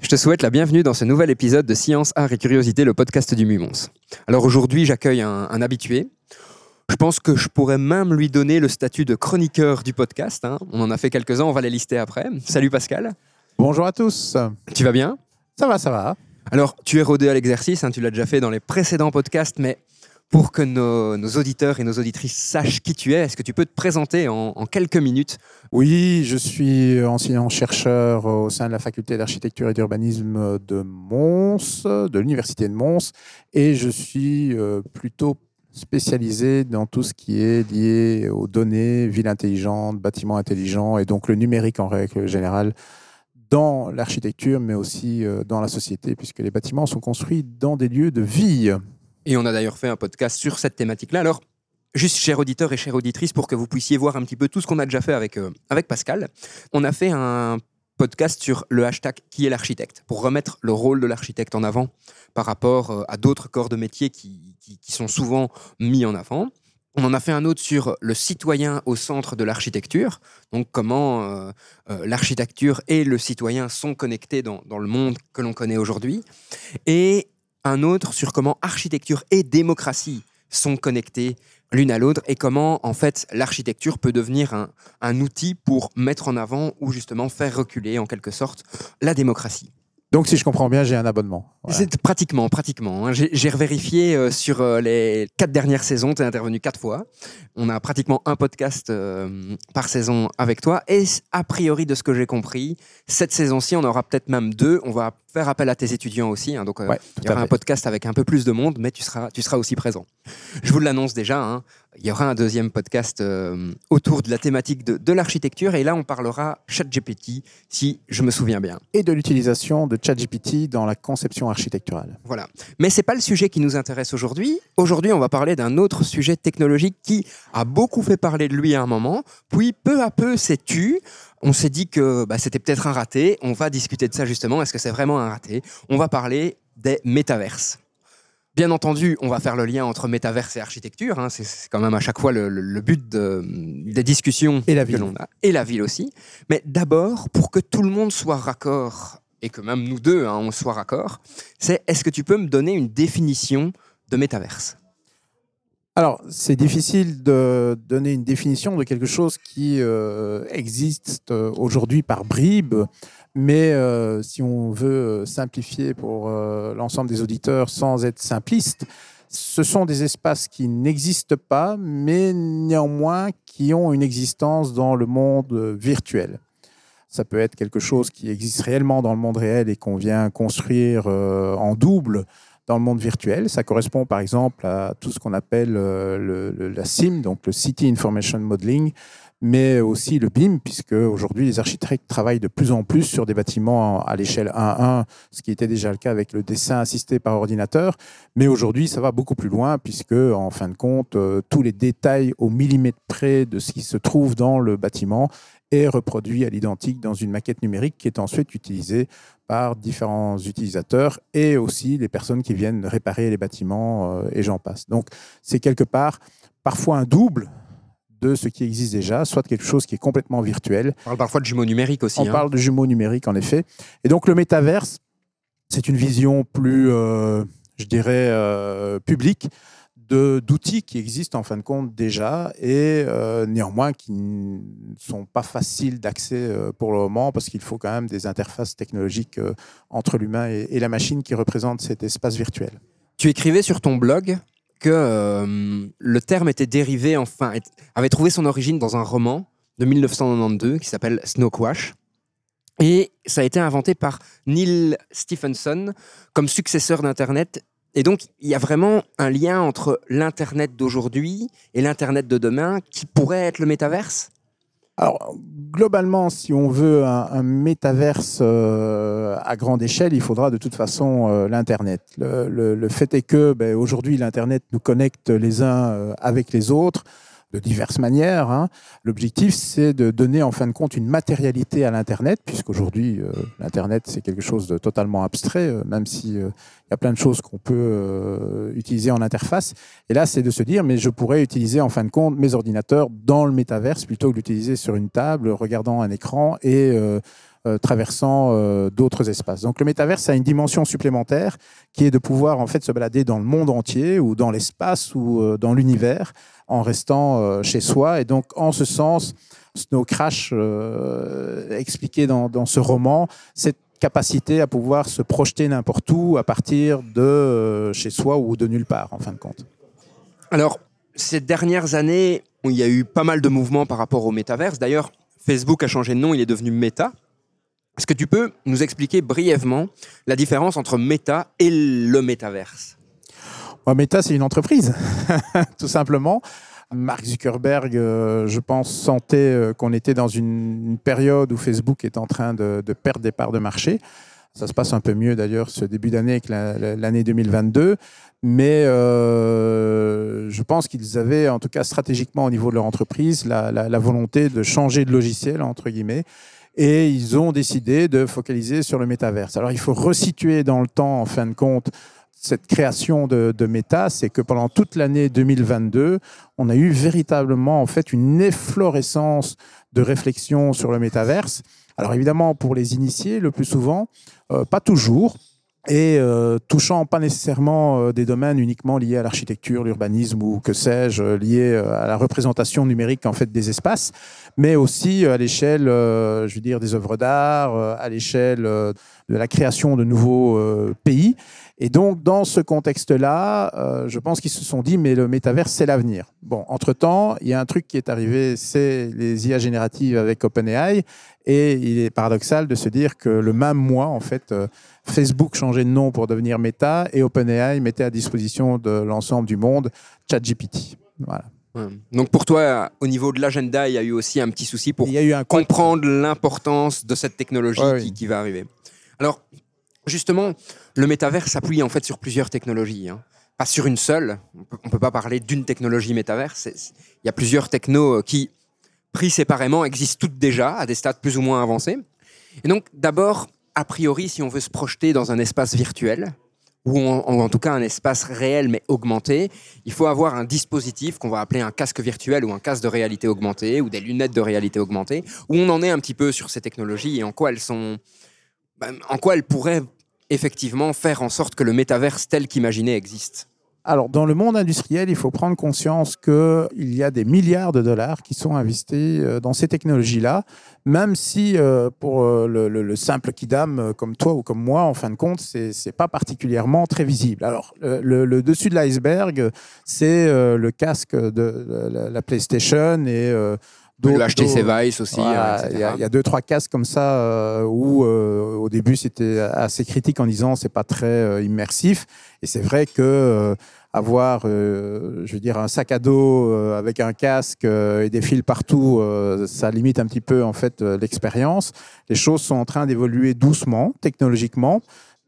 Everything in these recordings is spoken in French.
je te souhaite la bienvenue dans ce nouvel épisode de Science, Art et Curiosité, le podcast du Mumons. Alors aujourd'hui, j'accueille un, un habitué. Je pense que je pourrais même lui donner le statut de chroniqueur du podcast. hein. On en a fait quelques-uns, on va les lister après. Salut Pascal, Bonjour à tous. tu vas bien? Ça va, ça va. Alors, tu es rodé à l'exercice, hein, tu l'as déjà fait dans les précédents podcasts, mais pour que nos, auditeurs et nos auditrices sachent qui tu es, est-ce que tu peux te présenter en, en quelques minutes Oui, je suis enseignant-chercheur au sein de la faculté d'architecture et d'urbanisme de Mons, de l'université de Mons, et je suis euh, plutôt spécialisé dans tout ce qui est lié aux données, villes intelligentes, bâtiments intelligents, et donc le numérique en règle générale dans l'architecture, mais aussi euh, dans la société, puisque les bâtiments sont construits dans des lieux de vie. Et on a d'ailleurs fait un podcast sur cette thématique-là. Alors, juste, chers auditeurs et chères auditrices, pour que vous puissiez voir un petit peu tout ce qu'on a déjà fait avec, euh, avec Pascal, on a fait un podcast sur le hashtag qui est l'architecte, pour remettre le rôle de l'architecte en avant par rapport euh, à d'autres corps de métier qui, qui- sont souvent mis en avant. On en a fait un autre sur le citoyen au centre de l'architecture, donc comment euh, l'architecture et le citoyen sont connectés dans, dans le monde que l'on connaît aujourd'hui. Et un autre sur comment architecture et démocratie sont connectés l'une à l'autre et comment en fait l'architecture peut devenir un, un outil pour mettre en avant ou justement faire reculer en quelque sorte la démocratie. Donc, si je comprends bien, j'ai un abonnement. C'est pratiquement, pratiquement. hein. J'ai revérifié euh, sur euh, les quatre dernières saisons, tu es intervenu quatre fois. On a pratiquement un podcast euh, par saison avec toi. Et a priori, de ce que j'ai compris, cette saison-ci, on aura peut-être même deux. On va faire appel à tes étudiants aussi. hein. donc, euh, Ouais, il y aura un podcast avec un peu plus de monde, mais tu seras, tu seras aussi présent. Je vous l'annonce déjà. hein. Il y aura un deuxième podcast euh, autour de la thématique de, de l'architecture. Et là, on parlera ChatGPT, si je me souviens bien. Et de l'utilisation de ChatGPT dans la conception architecturale. Voilà. Mais c'est pas le sujet qui nous intéresse aujourd'hui. Aujourd'hui, on va parler d'un autre sujet technologique qui a beaucoup fait parler de lui à un moment, puis peu à peu s'est tu. On s'est dit que bah, c'était peut-être un raté. On va discuter de ça justement. Est-ce que c'est vraiment un raté? On va parler des métaverses. Bien entendu, on va faire le lien entre métaverse et architecture. hein. C'est- quand même à chaque fois le, le- le but de- des discussions Et la que ville. l'on a. Et la ville aussi. Mais d'abord, pour que tout le monde soit raccord, et que même nous deux, hein, on soit raccord, c'est est-ce que tu peux me donner une définition de métaverse? Alors, c'est difficile de donner une définition de quelque chose qui euh, existe euh, aujourd'hui par bribes, mais euh, si on veut simplifier pour l'ensemble des auditeurs sans être simpliste, ce sont des espaces qui n'existent pas, mais néanmoins qui ont une existence dans le monde virtuel. Ça peut être quelque chose qui existe réellement dans le monde réel et qu'on vient construire en double dans le monde virtuel. Ça correspond par exemple à tout ce qu'on appelle euh, la CIM, donc le City Information Modeling, mais aussi le BIM, puisque aujourd'hui les architectes travaillent de plus en plus sur des bâtiments à l'échelle 1-1, ce qui était déjà le cas avec le dessin assisté par ordinateur. Mais aujourd'hui, ça va beaucoup plus loin, puisque en fin de compte, euh, tous les détails au millimètre près de ce qui se trouve dans le bâtiment est reproduit à l'identique dans une maquette numérique qui est ensuite utilisée par différents utilisateurs et aussi les personnes qui viennent réparer les bâtiments euh, et j'en passe. Donc c'est quelque part parfois un double de ce qui existe déjà, soit quelque chose qui est complètement virtuel. On parle parfois de jumeaux numériques aussi. On hein. parle de jumeaux numériques en effet. Et donc le métaverse, c'est une vision plus, euh, je dirais, euh, publique de- d'outils qui existent en fin de compte déjà et euh, néanmoins qui ne sont pas faciles d'accès euh, pour le moment parce qu'il faut quand même des interfaces technologiques entre l'humain et, et la machine qui représentent cet espace virtuel. Tu écrivais sur ton blog que euh, le terme était dérivé, enfin, avait trouvé son origine dans un roman de 1992 qui s'appelle Snowquash. Et ça a été inventé par Neil Stephenson comme successeur d'Internet. Et donc, il y a vraiment un lien entre l'Internet d'aujourd'hui et l'Internet de demain qui pourrait être le métaverse Alors, globalement, si on veut un, un métaverse euh, à grande échelle, il faudra de toute façon euh, l'Internet. Le, fait est que ben, aujourd'hui, l'Internet nous connecte les uns euh, avec les autres de diverses manières. hein. L'objectif, c'est de donner en fin de compte une matérialité à l'Internet, puisqu'aujourd'hui, euh, l'Internet, c'est quelque chose de totalement abstrait, euh, même si euh, il y a plein de choses qu'on peut euh, utiliser en interface. Et là, c'est de se dire, mais je pourrais utiliser en fin de compte mes ordinateurs dans le métaverse plutôt que d'utiliser sur une table, regardant un écran et traversant d'autres espaces. Donc le métaverse a une dimension supplémentaire qui est de pouvoir en fait se balader dans le monde entier ou dans l'espace ou dans l'univers en restant euh, chez soi. Et donc en ce sens, Snow Crash euh, expliqué dans, dans ce roman cette capacité à pouvoir se projeter n'importe où à partir de euh, chez soi ou de nulle part en fin de compte. Alors, ces dernières années, il y a eu pas mal de mouvements par rapport au métaverse. D'ailleurs, Facebook a changé de nom, il est devenu Meta. Est-ce que tu peux nous expliquer brièvement la différence entre Meta et le métaverse? Bon, Meta, c'est une entreprise, tout simplement. Mark Zuckerberg, euh, je pense, sentait euh, qu'on était dans une, période où Facebook est en train de, perdre des parts de marché. Ça se passe un peu mieux d'ailleurs ce début d'année que la- la- l'année 2022. Mais euh, je pense qu'ils avaient, en tout cas stratégiquement au niveau de leur entreprise, la, la- la volonté de changer de logiciel, entre guillemets. Et ils ont décidé de focaliser sur le métaverse. Alors il faut resituer dans le temps, en fin de compte, cette création de, de c'est que pendant toute l'année 2022, on a eu véritablement en fait une efflorescence de réflexion sur le métaverse. Alors évidemment, pour les initiés, le plus souvent, euh, pas toujours, et euh, touchant pas nécessairement euh, des domaines uniquement liés à l'architecture, l'urbanisme ou que sais-je, liés à la représentation numérique en fait des espaces, mais aussi à l'échelle, je veux dire, des œuvres d'art, à l'échelle de la création de nouveaux pays. Et donc, dans ce contexte-là, euh, je pense qu'ils se sont dit, mais le métaverse, c'est l'avenir. Bon, entre-temps, il y a un truc qui est arrivé, c'est les IA génératives avec OpenAI. Et il est paradoxal de se dire que le même mois, en fait, euh, Facebook changeait de nom pour devenir Meta et OpenAI mettait à disposition de l'ensemble du monde ChatGPT. Voilà. Donc pour toi, au niveau de l'agenda, il y a eu aussi un petit souci pour Il y a eu un compte comprendre l'importance de cette technologie Ouais, qui, oui. qui va arriver. Alors, justement, le métavers s'appuie en fait sur plusieurs technologies. hein. Pas sur une seule. On ne peut pas parler d'une technologie métavers. C'est- c'est- Il y a plusieurs technos euh, qui, pris séparément, existent toutes déjà à des stades plus ou moins avancés. Et donc, d'abord, a priori, si on veut se projeter dans un espace virtuel, ou en, en tout cas un espace réel mais augmenté, il faut avoir un dispositif qu'on va appeler un casque virtuel ou un casque de réalité augmentée ou des lunettes de réalité augmentée, où on en est un petit peu sur ces technologies et en quoi elles sont, ben, en quoi elles pourraient effectivement faire en sorte que le métaverse tel qu'imaginé existe. Alors, dans le monde industriel, il faut prendre conscience qu'il y a des milliards de dollars qui sont investis euh, dans ces technologies-là, même si euh, pour euh, le, le- le simple kidam comme toi ou comme moi, en fin de compte, c'est c'est pas particulièrement très visible. Alors, le, le- dessus de l'iceberg, c'est le casque de, la, la PlayStation et d'autres- HTC Vive aussi, voilà, euh, il y, a- il y a deux trois casques comme ça euh, où euh, au début c'était assez critique en disant c'est pas très euh, immersif. Et c'est vrai que euh, avoir euh, je veux dire un sac à dos avec un casque et des fils partout euh, ça limite un petit peu en fait l'expérience. Les choses sont en train d'évoluer doucement technologiquement.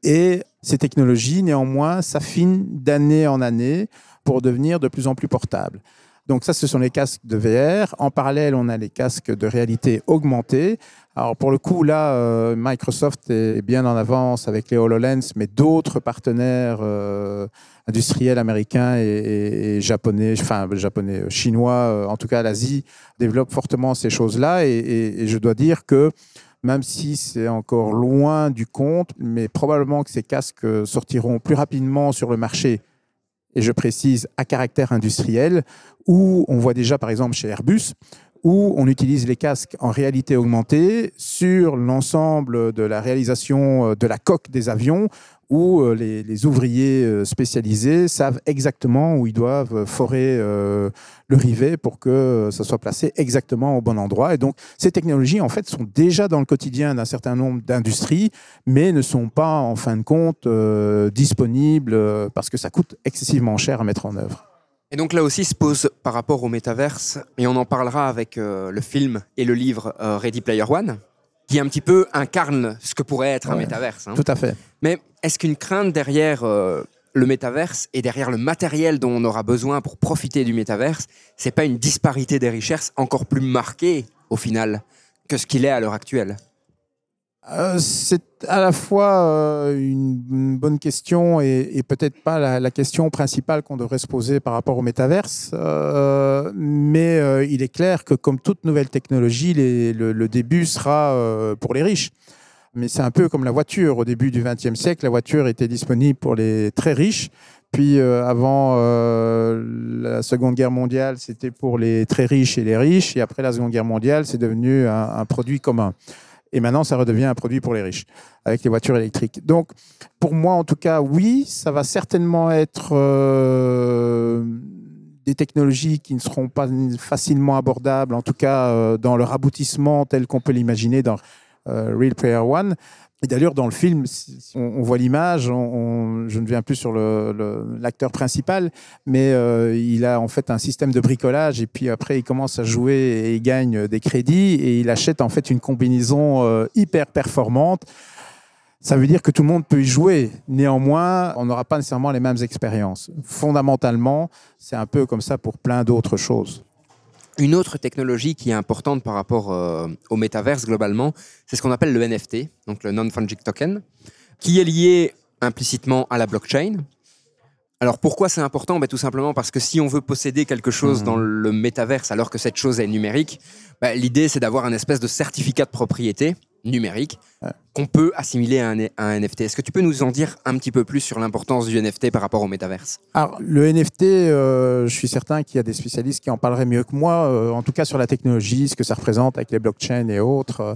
Et ces technologies néanmoins s'affinent d'année en année pour devenir de plus en plus portables donc ça, ce sont les casques de VR. En parallèle, on a les casques de réalité augmentée. Alors pour le coup, là, euh, Microsoft est bien en avance avec les HoloLens, mais d'autres partenaires euh, industriels américains et, japonais, enfin japonais, euh, chinois, en tout cas l'Asie, développent fortement ces choses-là. Et, je dois dire que même si c'est encore loin du compte, mais probablement que ces casques sortiront plus rapidement sur le marché et je précise à caractère industriel, où on voit déjà par exemple chez Airbus, où on utilise les casques en réalité augmentée sur l'ensemble de la réalisation euh, de la coque des avions, où euh, les, ouvriers euh, spécialisés savent exactement où ils doivent forer le rivet pour que ça soit placé exactement au bon endroit. Et donc ces technologies en fait sont déjà dans le quotidien d'un certain nombre d'industries, mais ne sont pas en fin de compte disponibles parce que ça coûte excessivement cher à mettre en œuvre. Et donc là aussi se pose par rapport au métaverse, et on en parlera avec euh, le film et le livre euh, Ready Player One, qui un petit peu incarne ce que pourrait être un métaverse. hein. Tout à fait. Mais est-ce qu'une crainte derrière euh, le métaverse et derrière le matériel dont on aura besoin pour profiter du métaverse, c'est pas une disparité des richesses encore plus marquée au final que ce qu'il est à l'heure actuelle? Euh, c'est à la fois euh, une, bonne question et, peut-être pas la, question principale qu'on devrait se poser par rapport au métaverse. Euh, mais il est clair que comme toute nouvelle technologie, le, début sera pour les riches. Mais c'est un peu comme la voiture. Au début du XXe siècle, la voiture était disponible pour les très riches. Puis avant la Seconde Guerre mondiale, c'était pour les très riches et les riches. Et après la Seconde Guerre mondiale, c'est devenu un produit commun. Et maintenant, ça redevient un produit pour les riches, avec les voitures électriques. Donc, pour moi, en tout cas, oui, ça va certainement être euh, des technologies qui ne seront pas facilement abordables, en tout cas euh, dans leur aboutissement tel qu'on peut l'imaginer dans euh, Real Player One. Et d'ailleurs, dans le film, on, on voit l'image, on- on- je ne viens plus sur l'acteur principal, mais euh, il a en fait un système de bricolage et puis après il commence à jouer et il gagne des crédits et il achète en fait une combinaison euh, hyper performante. Ça veut dire que tout le monde peut y jouer. Néanmoins, on n'aura pas nécessairement les mêmes expériences. Fondamentalement, c'est un peu comme ça pour plein d'autres choses. Une autre technologie qui est importante par rapport euh, au métaverse globalement, c'est ce qu'on appelle le NFT, donc le Non-Fungible Token, qui est lié implicitement à la blockchain. Alors pourquoi c'est important? Ben, Tout simplement parce que si on veut posséder quelque chose Mhm. dans le métaverse alors que cette chose est numérique, ben, l'idée c'est d'avoir un espèce de certificat de propriété numérique Ouais. qu'on peut assimiler à un, à un NFT. Est-ce que tu peux nous en dire un petit peu plus sur l'importance du NFT par rapport au métaverse? Alors, le NFT, euh, je suis certain qu'il y a des spécialistes qui en parleraient mieux que moi, euh, en tout cas sur la technologie, ce que ça représente avec les blockchains et autres. euh.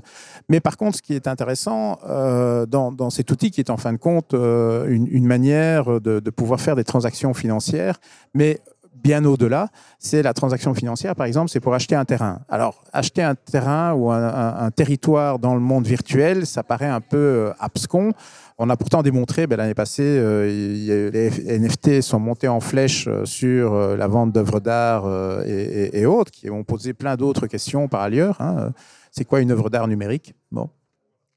Mais par contre, ce qui est intéressant euh, dans, dans cet outil, qui est en fin de compte une, une manière de, de pouvoir faire des transactions financières, mais bien au-delà, c'est la transaction financière, par exemple, c'est pour acheter un terrain. Alors, acheter un terrain ou un, territoire dans le monde virtuel, ça paraît un peu euh, abscon. On a pourtant démontré, ben, l'année passée, euh, les NFT sont montés en flèche euh, sur la vente d'œuvres d'art et autres, qui ont posé plein d'autres questions par ailleurs. hein. C'est quoi une œuvre d'art numérique? Bon.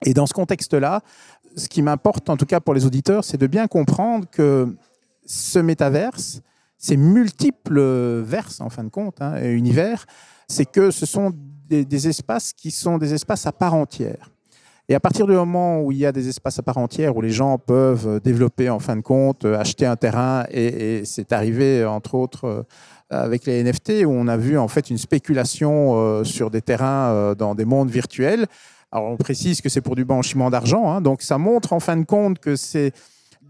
Et dans ce contexte-là, ce qui m'importe, en tout cas pour les auditeurs, c'est de bien comprendre que ce métaverse, ces multiples verses, en fin de compte, hein, univers, c'est que ce sont des, espaces qui sont des espaces à part entière. Et à partir du moment où il y a des espaces à part entière, où les gens peuvent développer, en fin de compte, acheter un terrain, et, et c'est arrivé, entre autres, euh, avec les NFT, où on a vu en fait une spéculation euh, sur des terrains euh, dans des mondes virtuels. Alors on précise que c'est pour du blanchiment d'argent, hein, donc ça montre en fin de compte que c'est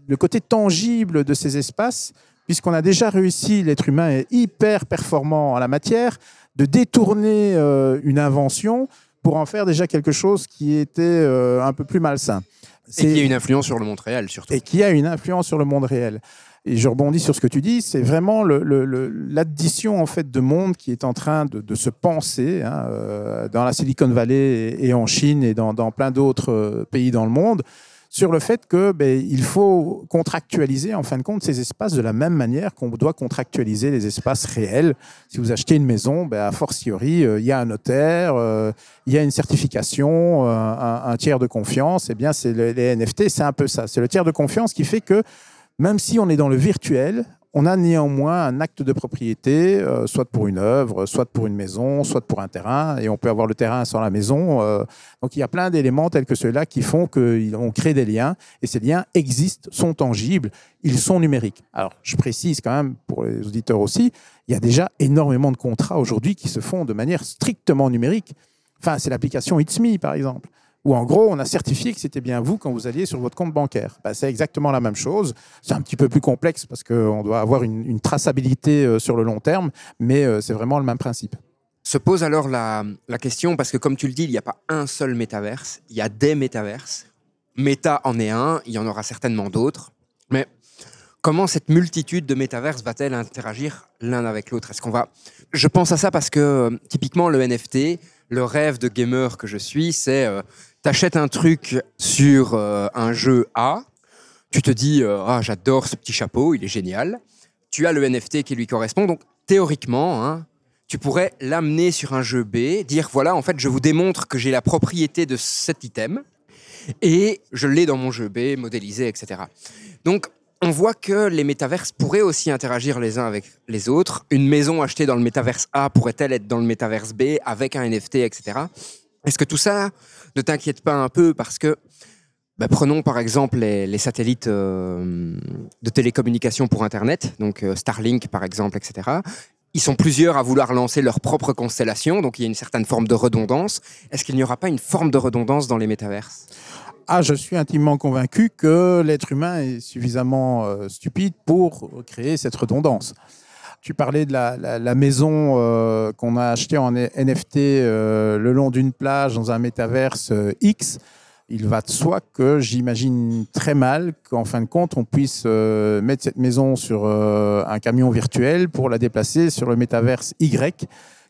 le côté tangible de ces espaces, puisqu'on a déjà réussi, l'être humain est hyper performant en la matière, de détourner euh, une invention pour en faire déjà quelque chose qui était euh, un peu plus malsain. Et qui a une influence sur le monde réel surtout. et qui a une influence sur le monde réel. Et je rebondis sur ce que tu dis, c'est vraiment le- le- le- l'addition en fait de monde qui est en train de, de se penser hein, euh, dans la Silicon Valley et, et en Chine et dans, dans plein d'autres pays dans le monde sur le fait que ben, il faut contractualiser en fin de compte ces espaces de la même manière qu'on doit contractualiser les espaces réels. Si vous achetez une maison, ben, a fortiori, euh, il y a un notaire, euh, il y a une certification, euh, un, tiers de confiance. Eh bien, c'est le- les NFT, c'est un peu ça. C'est le tiers de confiance qui fait que même si on est dans le virtuel, on a néanmoins un acte de propriété, euh, soit pour une œuvre, soit pour une maison, soit pour un terrain, et on peut avoir le terrain sans la maison. euh, donc il y a plein d'éléments tels que ceux-là qui font qu'on crée des liens, et ces liens existent, sont tangibles, ils sont numériques. Alors je précise quand même pour les auditeurs aussi, il y a déjà énormément de contrats aujourd'hui qui se font de manière strictement numérique. Enfin, c'est l'application It's Me, par exemple où en gros, on a certifié que c'était bien vous quand vous alliez sur votre compte bancaire. Ben, c'est exactement la même chose. C'est un petit peu plus complexe parce qu'on doit avoir une, traçabilité euh, sur le long terme, mais euh, c'est vraiment le même principe. Se pose alors la, la question, parce que comme tu le dis, il n'y a pas un seul métaverse, il y a des métaverses. Meta en est un, il y en aura certainement d'autres. Mais comment cette multitude de métaverses va-t-elle interagir l'un avec l'autre? Est-ce qu'on va Je pense à ça parce que euh, typiquement le NFT, le rêve de gamer que je suis, c'est euh, t'achètes un truc sur euh, un jeu A, tu te dis euh, ah j'adore ce petit chapeau, il est génial. tu as le NFT qui lui correspond. Donc, théoriquement, hein, tu pourrais l'amener sur un jeu B, dire voilà, en fait, je vous démontre que j'ai la propriété de cet item et je l'ai dans mon jeu B, modélisé, etc. Donc, on voit que les métaverses pourraient aussi interagir les uns avec les autres. Une maison achetée dans le métaverse A pourrait-elle être dans le métaverse B avec un NFT, etc. Est-ce que tout ça ne t'inquiète pas un peu parce que bah, prenons par exemple les, satellites euh, de télécommunication pour Internet, donc euh, Starlink par exemple, etc. Ils sont plusieurs à vouloir lancer leur propre constellation, donc il y a une certaine forme de redondance. Est-ce qu'il n'y aura pas une forme de redondance dans les métaverses? Ah, je suis intimement convaincu que l'être humain est suffisamment euh, stupide pour créer cette redondance. Tu parlais de la, maison qu'on a achetée en NFT le long d'une plage dans un métaverse X il va de soi que j'imagine très mal qu'en fin de compte, on puisse euh, mettre cette maison sur euh, un camion virtuel pour la déplacer sur le métaverse Y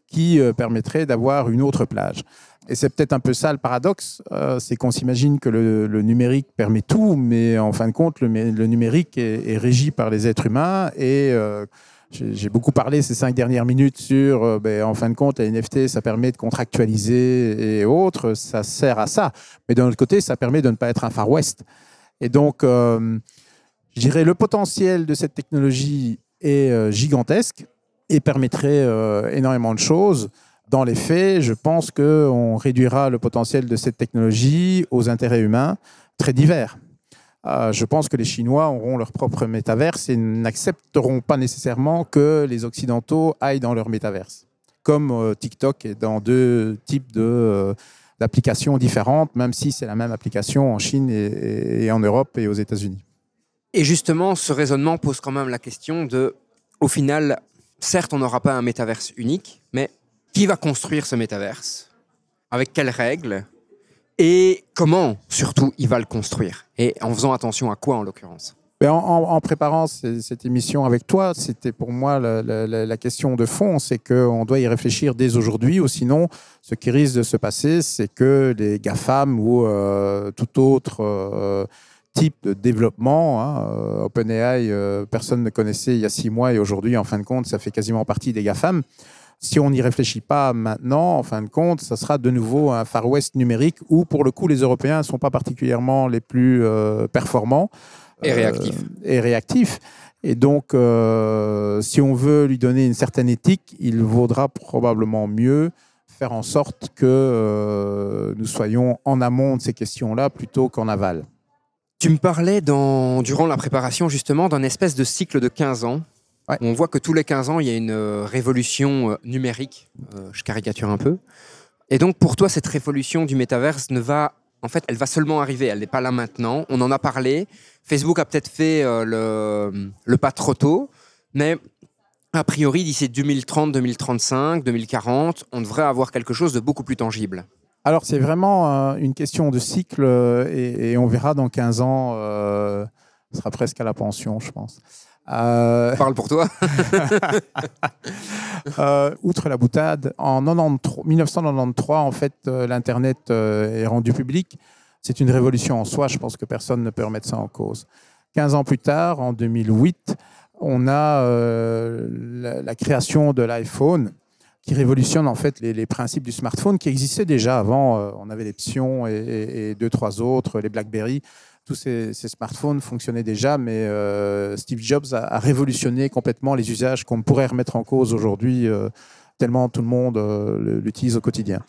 qui euh, permettrait d'avoir une autre plage. Et c'est peut-être un peu ça le paradoxe, c'est qu'on s'imagine que le, numérique permet tout, mais en fin de compte, le, numérique est, régi par les êtres humains et j'ai beaucoup parlé ces cinq dernières minutes sur, euh, ben, en fin de compte, les NFT, ça permet de contractualiser et autres, ça sert à ça. Mais d'un autre côté, ça permet de ne pas être un Far West. Et donc, euh, je dirais, le potentiel de cette technologie est euh, gigantesque et permettrait énormément de choses. Dans les faits, je pense qu'on réduira le potentiel de cette technologie aux intérêts humains très divers. Euh, je pense que les Chinois auront leur propre métaverse et n'accepteront pas nécessairement que les Occidentaux aillent dans leur métaverse. Comme euh, TikTok est dans deux types euh, d'applications différentes, même si c'est la même application en Chine et, en Europe et aux États-Unis. Et justement, ce raisonnement pose quand même la question de, au final, certes, on n'aura pas un métaverse unique, mais qui va construire ce métaverse? Avec quelles règles? Et comment, surtout, il va le construire? Et en faisant attention à quoi, en l'occurrence? Ben, en, préparant cette émission avec toi, c'était pour moi la, question de fond, c'est qu'on doit y réfléchir dès aujourd'hui, ou sinon, ce qui risque de se passer, c'est que les GAFAM ou euh, tout autre euh, type de développement, hein, euh, OpenAI, personne ne connaissait il y a six mois, et aujourd'hui, en fin de compte, ça fait quasiment partie des GAFAM. Si on n'y réfléchit pas maintenant, en fin de compte, ça sera de nouveau un Far West numérique où, pour le coup, les Européens ne sont pas particulièrement les plus euh, performants. Et réactifs. Euh, et réactifs. Et donc, euh, si on veut lui donner une certaine éthique, il vaudra probablement mieux faire en sorte que nous soyons en amont de ces questions-là plutôt qu'en aval. Tu me parlais dans, durant la préparation justement d'un espèce de cycle de 15 ans on voit que tous les 15 ans, il y a une euh, révolution euh, numérique. Euh, je caricature un peu. Et donc, pour toi, cette révolution du métaverse ne va. En fait, elle va seulement arriver. Elle n'est pas là maintenant. On en a parlé. Facebook a peut-être fait le, le, pas trop tôt. Mais a priori, d'ici 2030, 2035, 2040, on devrait avoir quelque chose de beaucoup plus tangible. Alors, c'est vraiment une question de cycle. Et, on verra dans 15 ans. ce sera presque à la pension, je pense. Euh... Parle pour toi. Euh, outre la boutade, en 1993, en fait, euh, l'Internet est rendu public. C'est une révolution en soi. Je pense que personne ne peut remettre ça en cause. 15 ans plus tard, en 2008, on a la, création de l'iPhone qui révolutionne en fait les, principes du smartphone qui existaient déjà avant. on avait les Psion et, et, deux, trois autres, les BlackBerry tous ces, smartphones fonctionnaient déjà, mais euh, Steve Jobs a, révolutionné complètement les usages qu'on pourrait remettre en cause aujourd'hui, euh, tellement tout le monde euh, l'utilise au quotidien.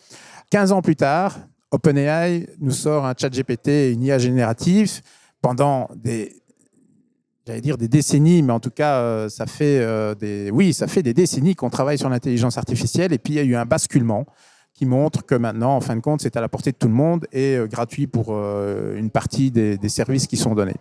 15 ans plus tard, OpenAI nous sort un chat GPT, une IA générative. Pendant des, j'allais dire des décennies, mais en tout cas, ça fait des, oui, ça fait des décennies qu'on travaille sur l'intelligence artificielle. Et puis il y a eu un basculement qui montre que maintenant, en fin de compte, c'est à la portée de tout le monde et euh, gratuit pour euh, une partie des, services qui sont donnés.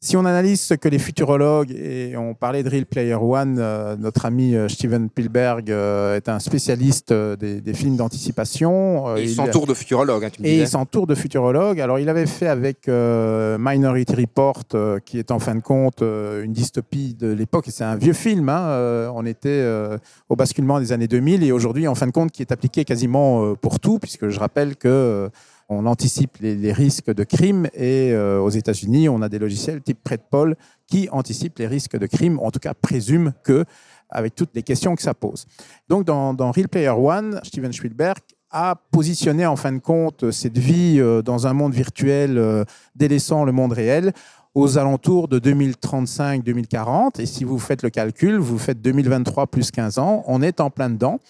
Si on analyse ce que les futurologues, et on parlait de Real Player One, euh, notre ami euh, Steven Spielberg euh, est un spécialiste des, films d'anticipation. il, s'entoure de futurologues, hein, tu me Et il s'entoure de futurologues. Alors, il avait fait avec Minority Report, qui est en fin de compte une dystopie de l'époque, et c'est un vieux film. Hein, on était au basculement des années 2000, et aujourd'hui, en fin de compte, qui est appliqué quasiment pour tout, puisque je rappelle que on anticipe les, risques de crime et euh, aux États-Unis, on a des logiciels type Predpol qui anticipent les risques de crime, en tout cas présument que, avec toutes les questions que ça pose. Donc dans, dans Real Player One, Steven Spielberg a positionné en fin de compte cette vie euh, dans un monde virtuel euh, délaissant le monde réel aux alentours de 2035-2040. Et si vous faites le calcul, vous faites 2023 plus 15 ans, on est en plein dedans.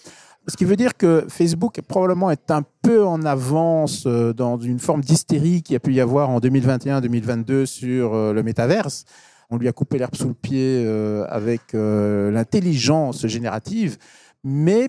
Ce qui veut dire que Facebook probablement est un peu en avance euh, dans une forme d'hystérie qu'il y a pu y avoir en 2021-2022 sur euh, le métaverse. On lui a coupé l'herbe sous le pied euh, avec l'intelligence générative, mais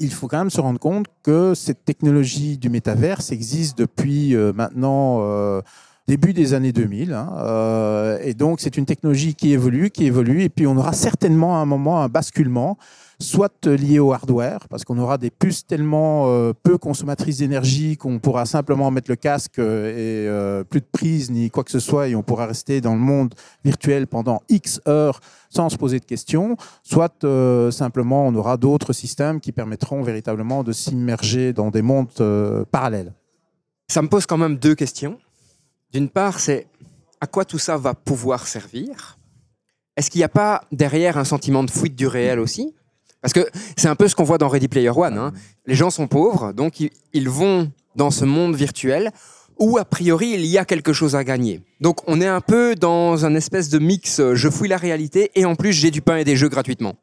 il faut quand même se rendre compte que cette technologie du métaverse existe depuis maintenant début des années 2000. hein, et donc, c'est une technologie qui évolue, qui évolue. Et puis, on aura certainement à un moment un basculement, soit lié au hardware, parce qu'on aura des puces tellement euh, peu consommatrices d'énergie qu'on pourra simplement mettre le casque euh, et euh, plus de prise ni quoi que ce soit, et on pourra rester dans le monde virtuel pendant X heures sans se poser de questions, soit simplement on aura d'autres systèmes qui permettront véritablement de s'immerger dans des mondes parallèles. Ça me pose quand même deux questions. D'une part, c'est à quoi tout ça va pouvoir servir? Est-ce qu'il n'y a pas derrière un sentiment de fuite du réel aussi? Parce que c'est un peu ce qu'on voit dans Ready Player One. hein. Les gens sont pauvres, donc ils, ils vont dans ce monde virtuel où a priori il y a quelque chose à gagner. Donc on est un peu dans un espèce de mix, euh, je fouille la réalité et en plus j'ai du pain et des jeux gratuitement.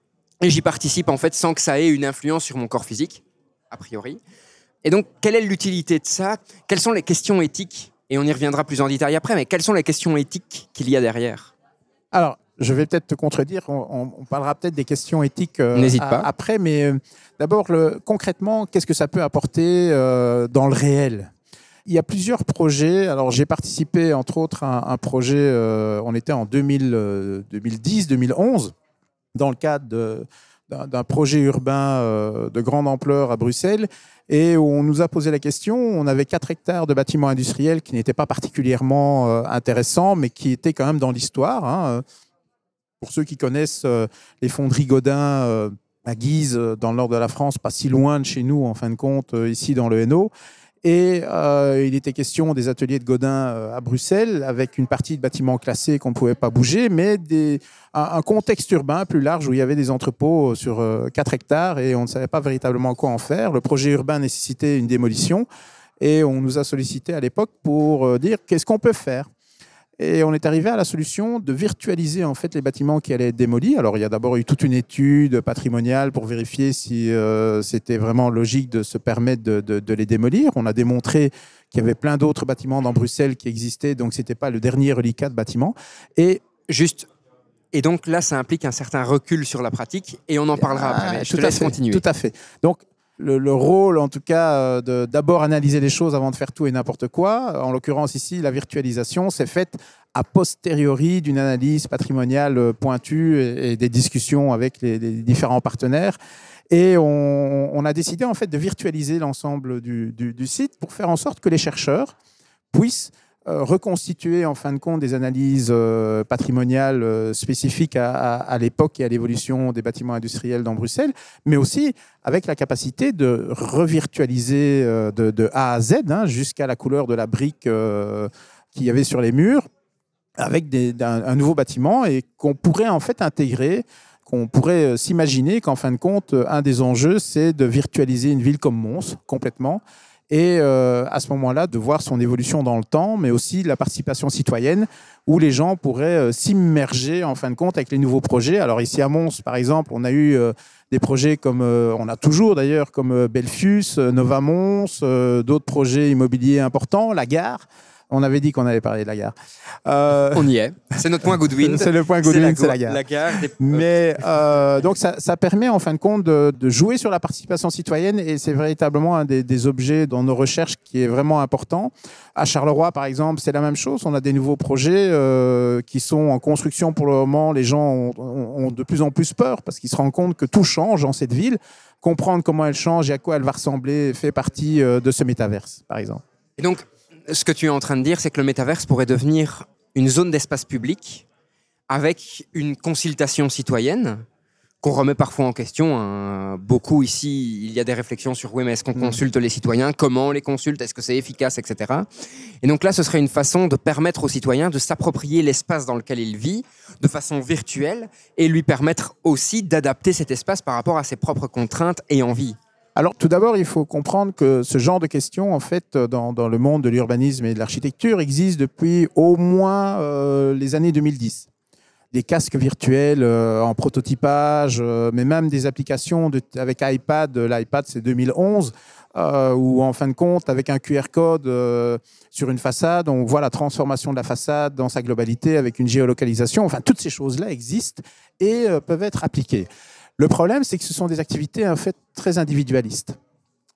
Et j'y participe en fait sans que ça ait une influence sur mon corps physique, a priori. Et donc quelle est l'utilité de ça? Quelles sont les questions éthiques? Et on y reviendra plus en détail après, mais quelles sont les questions éthiques qu'il y a derrière? Alors, je vais peut-être te contredire, on, parlera peut-être des questions éthiques euh, pas. après, mais euh, d'abord, concrètement, qu'est-ce que ça peut apporter euh, dans le réel? Il y a plusieurs projets. Alors, j'ai participé, entre autres, à un, un projet, euh, on était en 2000, euh, 2010-2011, dans le cadre d'un projet urbain de grande ampleur à Bruxelles, et où on nous a posé la question. On avait 4 hectares de bâtiments industriels qui n'étaient pas particulièrement intéressants, mais qui étaient quand même dans l'histoire. hein. Pour ceux qui connaissent euh, les fonderies Godin euh, à Guise, euh, dans le nord de la France, pas si loin de chez nous, en fin de compte, ici dans le Hainaut. Et il était question des ateliers de Godin à Bruxelles, avec une partie de bâtiments classés qu'on ne pouvait pas bouger, mais un, un contexte urbain plus large où il y avait des entrepôts sur euh, 4 hectares et on ne savait pas véritablement quoi en faire. Le projet urbain nécessitait une démolition et on nous a sollicité à l'époque pour dire qu'est-ce qu'on peut faire. Et on est arrivé à la solution de virtualiser en fait les bâtiments qui allaient être démolis. Alors il y a d'abord eu toute une étude patrimoniale pour vérifier si euh, c'était vraiment logique de se permettre de, de- de les démolir. On a démontré qu'il y avait plein d'autres bâtiments dans Bruxelles qui existaient, donc c'était pas le dernier reliquat de bâtiment. Et Juste. Et donc là, ça implique un certain recul sur la pratique, et on en parlera après. mais je tout te à laisse fait, continuer. Tout à fait. Donc, le, le rôle, en tout cas, euh, de d'abord analyser les choses avant de faire tout et n'importe quoi. En l'occurrence, ici, la virtualisation s'est faite a posteriori d'une analyse patrimoniale euh, pointue et, des discussions avec les, différents partenaires. Et on, a décidé, en fait, de virtualiser l'ensemble du, site pour faire en sorte que les chercheurs puissent reconstituer en fin de compte des analyses euh, patrimoniales euh, spécifiques à, l'époque et à l'évolution des bâtiments industriels dans Bruxelles, mais aussi avec la capacité de revirtualiser euh, de, A à Z hein, jusqu'à la couleur de la brique euh, qu'il y avait sur les murs, avec un nouveau bâtiment et qu'on pourrait en fait intégrer qu'on pourrait euh, s'imaginer qu'en fin de compte, euh, un des enjeux, c'est de virtualiser une ville comme Mons complètement et euh, à ce moment-là de voir son évolution dans le temps, mais aussi la participation citoyenne, où les gens pourraient euh, s'immerger en fin de compte avec les nouveaux projets. Alors ici à Mons, par exemple, on a eu euh, des projets comme, on a toujours d'ailleurs, comme Belfius, Nova Mons, d'autres projets immobiliers importants, la gare. On avait dit qu'on allait parler de la gare. Euh, On y est. C'est notre point Goodwin. c'est le point Goodwin, c'est la gare. La gare des- Mais euh, donc ça, ça permet en fin de compte de, de jouer sur la participation citoyenne et c'est véritablement un des, des objets dans nos recherches qui est vraiment important. À Charleroi, par exemple, c'est la même chose. On a des nouveaux projets euh, qui sont en construction pour le moment. Les gens ont, ont- de plus en plus peur parce qu'ils se rendent compte que tout change dans cette ville. Comprendre comment elle change et à quoi elle va ressembler fait partie de ce métaverse, par exemple. Et donc, ce que tu es en train de dire, c'est que le métaverse pourrait devenir une zone d'espace public avec une consultation citoyenne qu'on remet parfois en question. hein. Beaucoup ici, il y a des réflexions sur oui, mais est-ce qu'on Mm. consulte les citoyens? Comment on les consulte? Est-ce que c'est efficace, etc. Et donc là, ce serait une façon de permettre aux citoyens de s'approprier l'espace dans lequel il vit de façon virtuelle et lui permettre aussi d'adapter cet espace par rapport à ses propres contraintes et envies. Alors, tout d'abord, il faut comprendre que ce genre de questions, en fait, dans, dans le monde de l'urbanisme et de l'architecture, existe depuis au moins euh, les années 2010. Des casques virtuels euh, en prototypage, euh, mais même des applications avec iPad. L'iPad, c'est 2011, euh, où en fin de compte, avec un QR code sur une façade, on voit la transformation de la façade dans sa globalité avec une géolocalisation. Enfin, toutes ces choses-là existent et peuvent être appliquées. Le problème, c'est que ce sont des activités en fait très individualistes.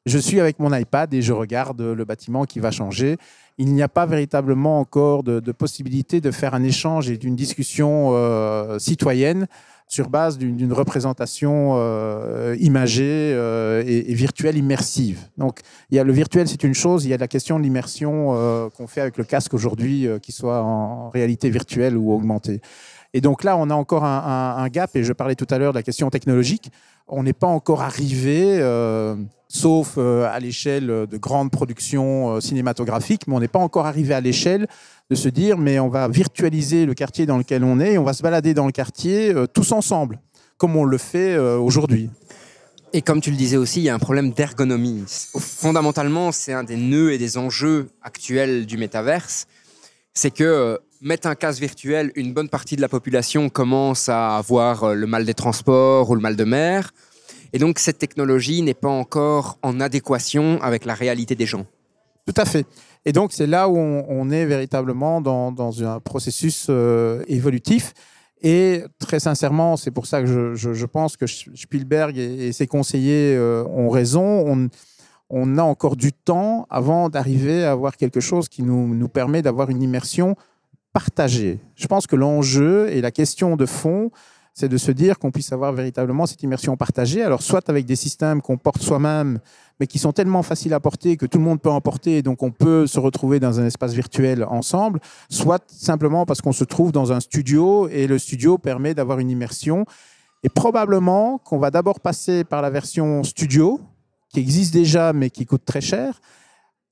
Je suis avec mon iPad et je regarde le bâtiment qui va changer. Il n'y a pas véritablement encore de, possibilité de faire un échange et d'une discussion euh, citoyenne sur base d'une représentation euh, imagée euh, et, virtuelle immersive. Donc, il y a le virtuel, c'est une chose. Il y a la question de l'immersion qu'on fait avec le casque aujourd'hui, qu'il soit en réalité virtuelle ou augmentée. Et donc là, on a encore un, gap, et je parlais tout à l'heure de la question technologique. On n'est pas encore arrivé, euh, sauf euh, à l'échelle de grandes productions euh, cinématographiques, mais on n'est pas encore arrivé à l'échelle de se dire, mais on va virtualiser le quartier dans lequel on est, on va se balader dans le quartier tous ensemble, comme on le fait aujourd'hui. Et comme tu le disais aussi, il y a un problème d'ergonomie. Fondamentalement, c'est un des nœuds et des enjeux actuels du métaverse. C'est que mettre un casque virtuel, une bonne partie de la population commence à avoir euh, le mal des transports ou le mal de mer. Et donc, cette technologie n'est pas encore en adéquation avec la réalité des gens. Tout à fait. Et donc, c'est là où on, est véritablement dans, un processus euh, évolutif. Et très sincèrement, c'est pour ça que je, pense que Spielberg et, ses conseillers euh, ont raison. On, a encore du temps avant d'arriver à avoir quelque chose qui nous permet d'avoir une immersion partagée. Je pense que l'enjeu et la question de fond, c'est de se dire qu'on puisse avoir véritablement cette immersion partagée. Alors, soit avec des systèmes qu'on porte soi-même, mais qui sont tellement faciles à porter que tout le monde peut en porter, donc on peut se retrouver dans un espace virtuel ensemble, soit simplement parce qu'on se trouve dans un studio et le studio permet d'avoir une immersion. Et probablement qu'on va d'abord passer par la version studio, qui existe déjà mais qui coûte très cher.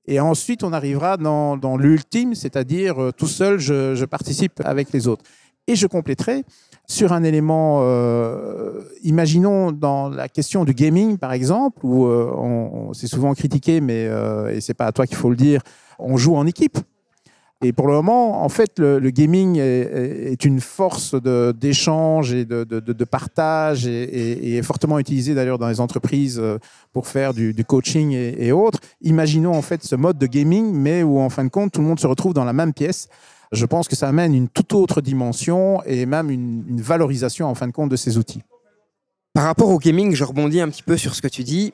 Et ensuite, on arrivera dans, dans l'ultime, c'est-à-dire euh, tout seul, je, je participe avec les autres. Et je compléterai sur un élément, euh, imaginons dans la question du gaming, par exemple, où euh, on, on- c'est souvent critiqué, mais euh, et c'est pas à toi qu'il faut le dire, on joue en équipe. Et pour le moment, en fait, le, gaming est, une force d'échange et de, partage et, est fortement utilisé d'ailleurs dans les entreprises euh, pour faire du, coaching et, autres. Imaginons en fait ce mode de gaming, mais où en fin de compte, tout le monde se retrouve dans la même pièce. Je pense que ça amène une toute autre dimension et même une valorisation en fin de compte de ces outils. Par rapport au gaming, je rebondis un petit peu sur ce que tu dis.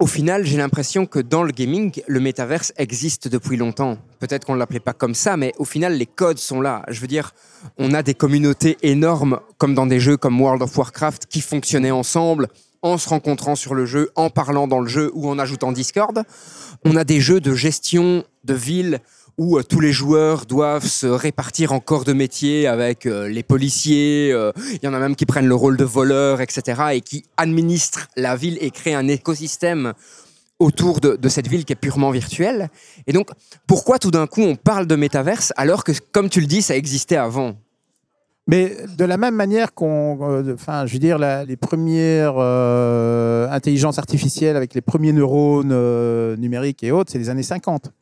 Au final, j'ai l'impression que dans le gaming, le métaverse existe depuis longtemps. Peut-être qu'on ne l'appelait pas comme ça, mais au final, les codes sont là. Je veux dire, on a des communautés énormes, comme dans des jeux comme World of Warcraft, qui fonctionnaient ensemble, en se rencontrant sur le jeu, en parlant dans le jeu ou en ajoutant Discord. On a des jeux de gestion de villes où euh, tous les joueurs doivent se répartir en corps de métier avec euh, les policiers. euh, Il y en a même qui prennent le rôle de voleurs, etc. et qui administrent la ville et créent un écosystème autour de, cette ville qui est purement virtuelle. Et donc, pourquoi tout d'un coup on parle de métaverse alors que, comme tu le dis, ça existait avant? Mais de la même manière qu'on, enfin, je veux dire, les premières intelligences artificielles avec les premiers neurones numériques et autres, c'est les années 50.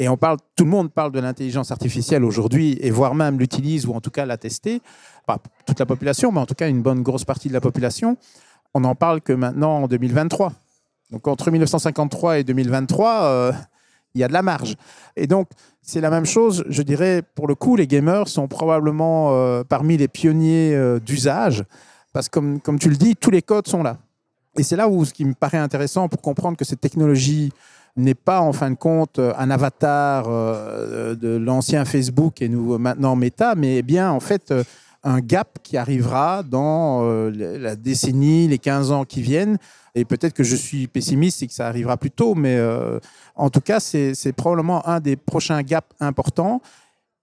Et on parle, tout le monde parle de l'intelligence artificielle aujourd'hui, et voire même l'utilise ou en tout cas la tester. Pas toute la population, mais en tout cas une bonne grosse partie de la population. On n'en parle que maintenant en 2023. Donc entre 1953 et 2023, euh, il y a de la marge. Et donc c'est la même chose, je dirais, pour le coup, les gamers sont probablement euh, parmi les pionniers euh, d'usage, parce que comme, comme tu le dis, tous les codes sont là. Et c'est là où ce qui me paraît intéressant pour comprendre que cette technologie n'est pas en fin de compte un avatar euh, de l'ancien Facebook et nous maintenant Meta, mais bien en fait euh, un gap qui arrivera dans euh, la décennie, les 15 ans qui viennent. Et peut-être que je suis pessimiste et que ça arrivera plus tôt, mais euh, en tout cas, c'est probablement un des prochains gaps importants.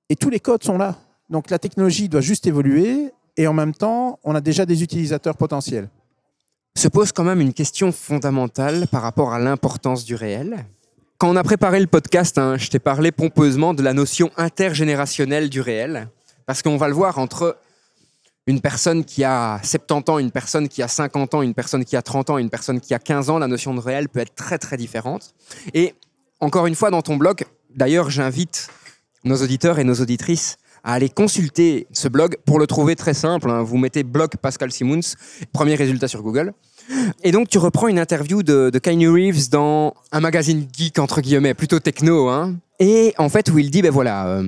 Et tous les codes sont là. Donc la technologie doit juste évoluer. et en même temps, on a déjà des utilisateurs potentiels. Se pose quand même une question fondamentale par rapport à l'importance du réel. Quand on a préparé le podcast, hein, je t'ai parlé pompeusement de la notion intergénérationnelle du réel, parce qu'on va le voir entre une personne qui a 70 ans, une personne qui a 50 ans, une personne qui a 30 ans, une personne qui a 15 ans, la notion de réel peut être très très différente. Et encore une fois, dans ton blog, d'ailleurs, j'invite nos auditeurs et nos auditrices à aller consulter ce blog pour le trouver très simple. hein. Vous mettez blog Pascal Simons, premier résultat sur Google. Et donc, tu reprends une interview de, Keanu Reeves dans un magazine geek, entre guillemets, plutôt techno. Hein. Et en fait, où il dit, ben voilà, euh,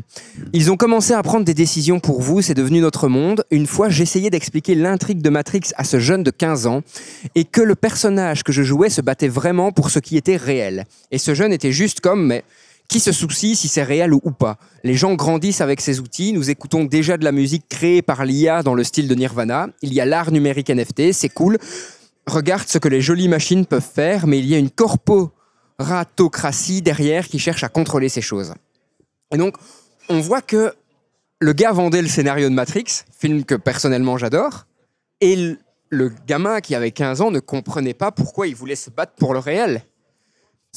ils ont commencé à prendre des décisions pour vous, c'est devenu notre monde. Une fois, j'essayais d'expliquer l'intrigue de Matrix à ce jeune de 15 ans et que le personnage que je jouais se battait vraiment pour ce qui était réel. Et ce jeune était juste comme, mais qui se soucie si c'est réel ou, pas? Les gens grandissent avec ces outils. Nous écoutons déjà de la musique créée par l'IA dans le style de Nirvana. Il y a l'art numérique NFT, c'est cool. Regarde ce que les jolies machines peuvent faire, mais il y a une corporatocratie derrière qui cherche à contrôler ces choses. Et donc, on voit que le gars vendait le scénario de Matrix, film que personnellement j'adore, et le gamin qui avait 15 ans ne comprenait pas pourquoi il voulait se battre pour le réel.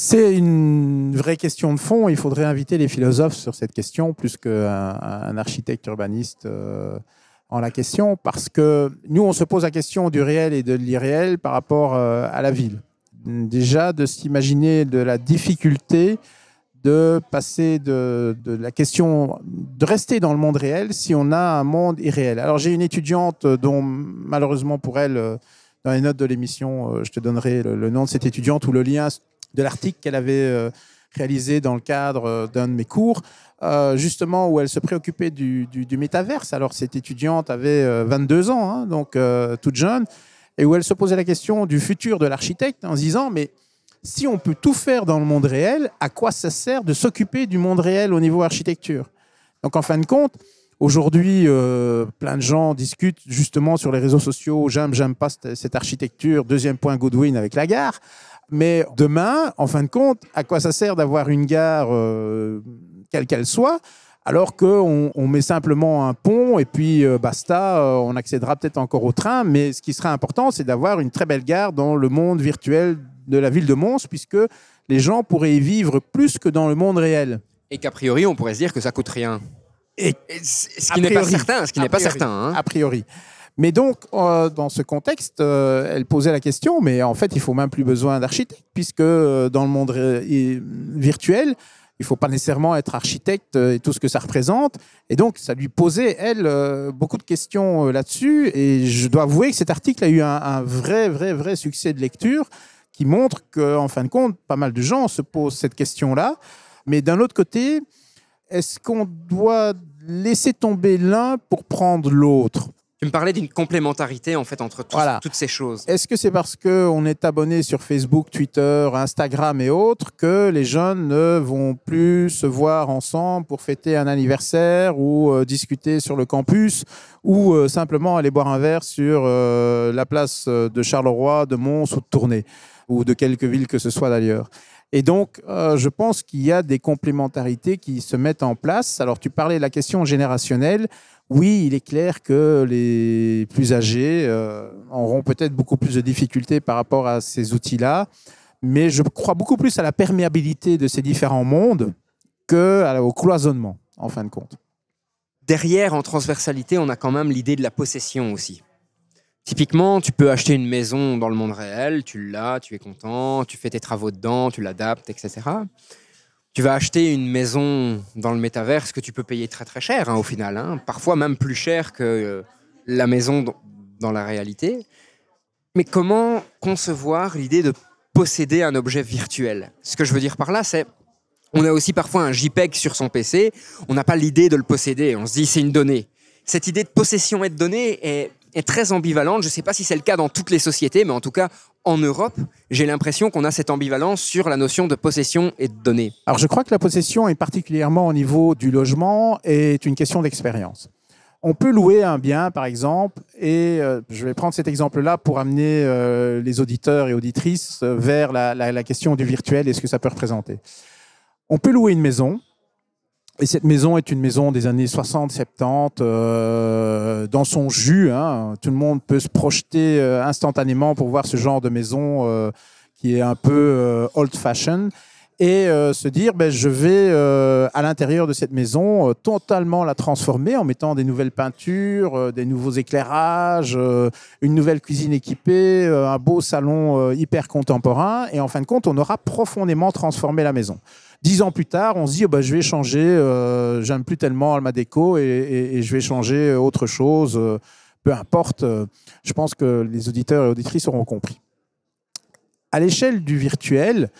C'est une vraie question de fond. Il faudrait inviter les philosophes sur cette question plus qu'un un architecte urbaniste euh, en la question, parce que nous, on se pose la question du réel et de l'irréel par rapport euh, à la ville. Déjà, de s'imaginer de la difficulté de passer de, la question de rester dans le monde réel si on a un monde irréel. Alors j'ai une étudiante dont malheureusement pour elle, euh, dans les notes de l'émission, je te donnerai le nom de cette étudiante ou le lien de l'article qu'elle avait euh, réalisé dans le cadre euh, d'un de mes cours, euh, justement où elle se préoccupait du, métaverse. Alors cette étudiante avait euh, 22 ans, hein, donc toute jeune, et où elle se posait la question du futur de l'architecte en se disant, mais si on peut tout faire dans le monde réel, à quoi ça sert de s'occuper du monde réel au niveau architecture? Donc en fin de compte, aujourd'hui, plein de gens discutent justement sur les réseaux sociaux, j'aime, j'aime pas cette, cette architecture, deuxième point Goodwin avec la gare. Mais demain, en fin de compte, à quoi ça sert d'avoir une gare, euh, quelle qu'elle soit, alors qu'on on met simplement un pont et puis euh, basta, euh, on accédera peut-être encore au train, mais ce qui serait important, c'est d'avoir une très belle gare dans le monde virtuel de la ville de Mons, puisque les gens pourraient y vivre plus que dans le monde réel. Et qu'a priori, on pourrait se dire que ça coûte rien. Et- Et c- ce qui n'est pas certain, ce qui n'est pas certain. hein. A priori. Mais donc, euh, dans ce contexte, euh, elle posait la question, mais en fait, il faut même plus besoin d'architecte, puisque euh, dans le monde virtuel, il faut pas nécessairement être architecte et tout ce que ça représente. Et donc, ça lui posait, elle, beaucoup de questions là-dessus. Et je dois avouer que cet article a eu un, un vrai, vrai, vrai succès de lecture qui montre qu'en fin de compte, pas mal de gens se posent cette question-là. Mais d'un autre côté, est-ce qu'on doit laisser tomber l'un pour prendre l'autre? Tu me parlais d'une complémentarité en fait entre Voilà. toutes ces choses. Est-ce que c'est parce qu'on est abonné sur Facebook, Twitter, Instagram et autres que les jeunes ne vont plus se voir ensemble pour fêter un anniversaire ou euh, discuter sur le campus ou euh, simplement aller boire un verre sur euh, la place de Charleroi, de Mons ou de Tournai ou de quelque ville que ce soit d'ailleurs? Et donc, euh, je pense qu'il y a des complémentarités qui se mettent en place. Alors, tu parlais de la question générationnelle. Oui, il est clair que les plus âgés euh, auront peut-être beaucoup plus de difficultés par rapport à ces outils-là, mais je crois beaucoup plus à la perméabilité de ces différents mondes qu'au cloisonnement, en fin de compte. Derrière, en transversalité, on a quand même l'idée de la possession aussi. Typiquement, tu peux acheter une maison dans le monde réel, tu l'as, tu es content, tu fais tes travaux dedans, tu l'adaptes, etc. Tu vas acheter une maison dans le métaverse que tu peux payer très très cher hein, au final, hein. parfois même plus cher que euh, la maison dans- la réalité. Mais comment concevoir l'idée de posséder un objet virtuel? Ce que je veux dire par là, c'est on a aussi parfois un JPEG sur son PC, on n'a pas l'idée de le posséder, on se dit c'est une donnée. Cette idée de possession et de donnée est très ambivalente. Je ne sais pas si c'est le cas dans toutes les sociétés, mais en tout cas en Europe, j'ai l'impression qu'on a cette ambivalence sur la notion de possession et de données. Alors, je crois que la possession, et particulièrement au niveau du logement, est une question d'expérience. On peut louer un bien, par exemple, et euh, je vais prendre cet exemple-là pour amener euh, les auditeurs et auditrices euh, vers la, la- la question du virtuel et ce que ça peut représenter. On peut louer une maison, Et cette maison est une maison des années 60, 70, euh, dans son jus. hein. Tout le monde peut se projeter euh, instantanément pour voir ce genre de maison euh, qui est un peu euh, old-fashioned et euh, se dire ben, je vais à l'intérieur de cette maison totalement la transformer en mettant des nouvelles peintures, des nouveaux éclairages, une nouvelle cuisine équipée, un beau salon hyper contemporain. Et en fin de compte, on aura profondément transformé la maison. Dix ans plus tard, on se dit, oh, bah, je vais changer, euh, j'aime plus tellement Alma Déco et, et- je vais changer autre chose, euh, peu importe. euh, je pense que les auditeurs et auditrices auront compris. À l'échelle du virtuel,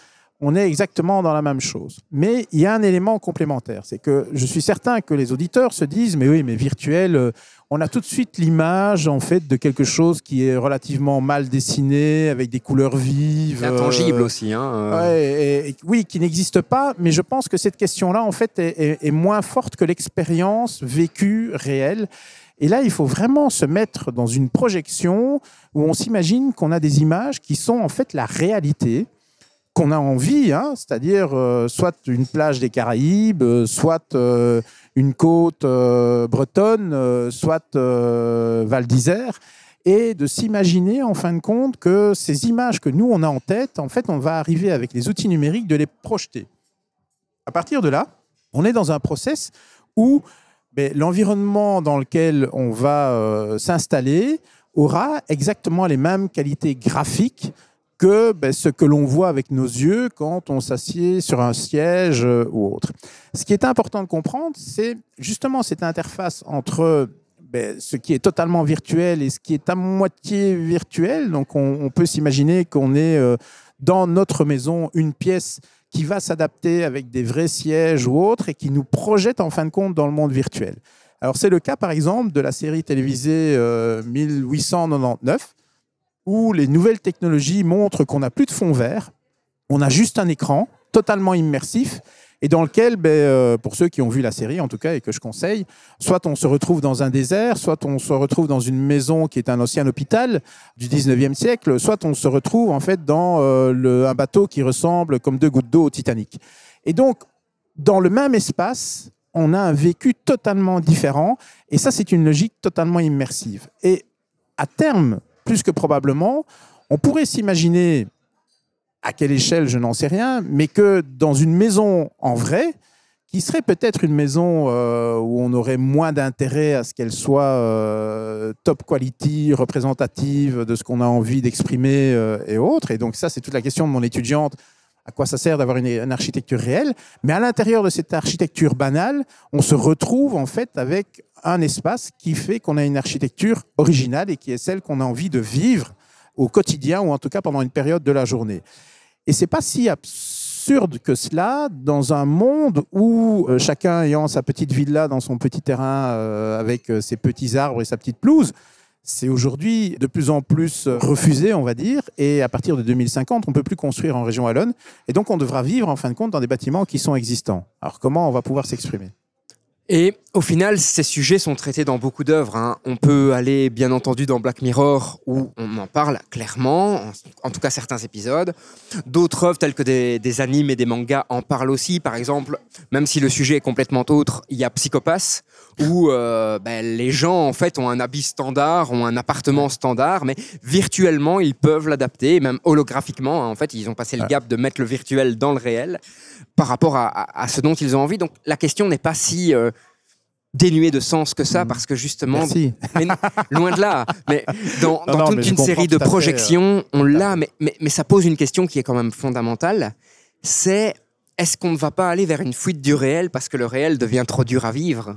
on est exactement dans la même chose. Mais il y a un élément complémentaire. C'est que je suis certain que les auditeurs se disent, mais oui, mais virtuel, on a tout de suite l'image, en fait, de quelque chose qui est relativement mal dessiné, avec des couleurs vives. Intangible euh, aussi. Hein, euh. Ouais, et- et- oui, qui n'existe pas, mais je pense que cette question-là, en fait, est, est- est moins forte que l'expérience vécue réelle. Et là, il faut vraiment se mettre dans une projection où on s'imagine qu'on a des images qui sont en fait la réalité, qu'on a envie, hein, c'est-à-dire euh, soit une plage des Caraïbes, soit euh, une côte euh, bretonne, euh, soit euh, Val d'Isère et de s'imaginer en fin de compte que ces images que nous on a en tête, en fait, on va arriver avec les outils numériques de les projeter. À partir de là, on est dans un process où ben, l'environnement dans lequel on va s'installer aura exactement les mêmes qualités graphiques que ben, ce que l'on voit avec nos yeux quand on s'assied sur un siège euh, ou autre. Ce qui est important de comprendre, c'est justement cette interface entre ben, ce qui est totalement virtuel et ce qui est à moitié virtuel. Donc on, peut s'imaginer qu'on est euh, dans notre maison une pièce qui va s'adapter avec des vrais sièges ou autres et qui nous projette en fin de compte dans le monde virtuel. Alors c'est le cas par exemple de la série télévisée euh, 1899 où les nouvelles technologies montrent qu'on n'a plus de fond vert, on a juste un écran totalement immersif et dans lequel, ben, euh, pour ceux qui ont vu la série en tout cas et que je conseille, soit on se retrouve dans un désert, soit on se retrouve dans une maison qui est un ancien hôpital du 19e siècle, soit on se retrouve en fait dans euh, un bateau qui ressemble comme deux gouttes d'eau au Titanic. Et donc, dans le même espace, on a un vécu totalement différent et ça, c'est une logique totalement immersive. Et à terme, plus que probablement, on pourrait s'imaginer à quelle échelle, je n'en sais rien, mais que dans une maison en vrai, qui serait peut-être une maison euh, où on aurait moins d'intérêt à ce qu'elle soit euh, top quality, représentative de ce qu'on a envie d'exprimer euh, et autres. Et donc ça, c'est toute la question de mon étudiante. À quoi ça sert d'avoir une, une architecture réelle Mais à l'intérieur de cette architecture banale, on se retrouve en fait avec un espace qui fait qu'on a une architecture originale et qui est celle qu'on a envie de vivre au quotidien ou en tout cas pendant une période de la journée. Et c'est pas si absurde que cela dans un monde où euh, chacun ayant sa petite villa dans son petit terrain euh, avec euh, ses petits arbres et sa petite pelouse, c'est aujourd'hui de plus en plus refusé, on va dire, et à partir de 2050, on ne peut plus construire en région wallonne, et donc on devra vivre en fin de compte dans des bâtiments qui sont existants. Alors comment on va pouvoir s'exprimer? Et au final, ces sujets sont traités dans beaucoup d'œuvres. hein. On peut aller, bien entendu, dans Black Mirror, où on en parle clairement, en, tout cas certains épisodes. D'autres œuvres, telles que des, des animes et des mangas, en parlent aussi. Par exemple, même si le sujet est complètement autre, il y a Psychopass, où euh, ben, les gens, en fait, ont un habit standard, ont un appartement standard, mais virtuellement, ils peuvent l'adapter, même holographiquement. hein. En fait, ils ont passé le gap de mettre le virtuel dans le réel par rapport à, à- à ce dont ils ont envie. Donc, la question n'est pas si... euh, dénuée de sens que ça, parce que justement, mais loin de là. Mais dans, Non, dans non, toute mais une série de fait, euh, projections, on l'a, mais, mais, mais ça pose une question qui est quand même fondamentale. C'est est-ce qu'on ne va pas aller vers une fuite du réel parce que le réel devient trop dur à vivre?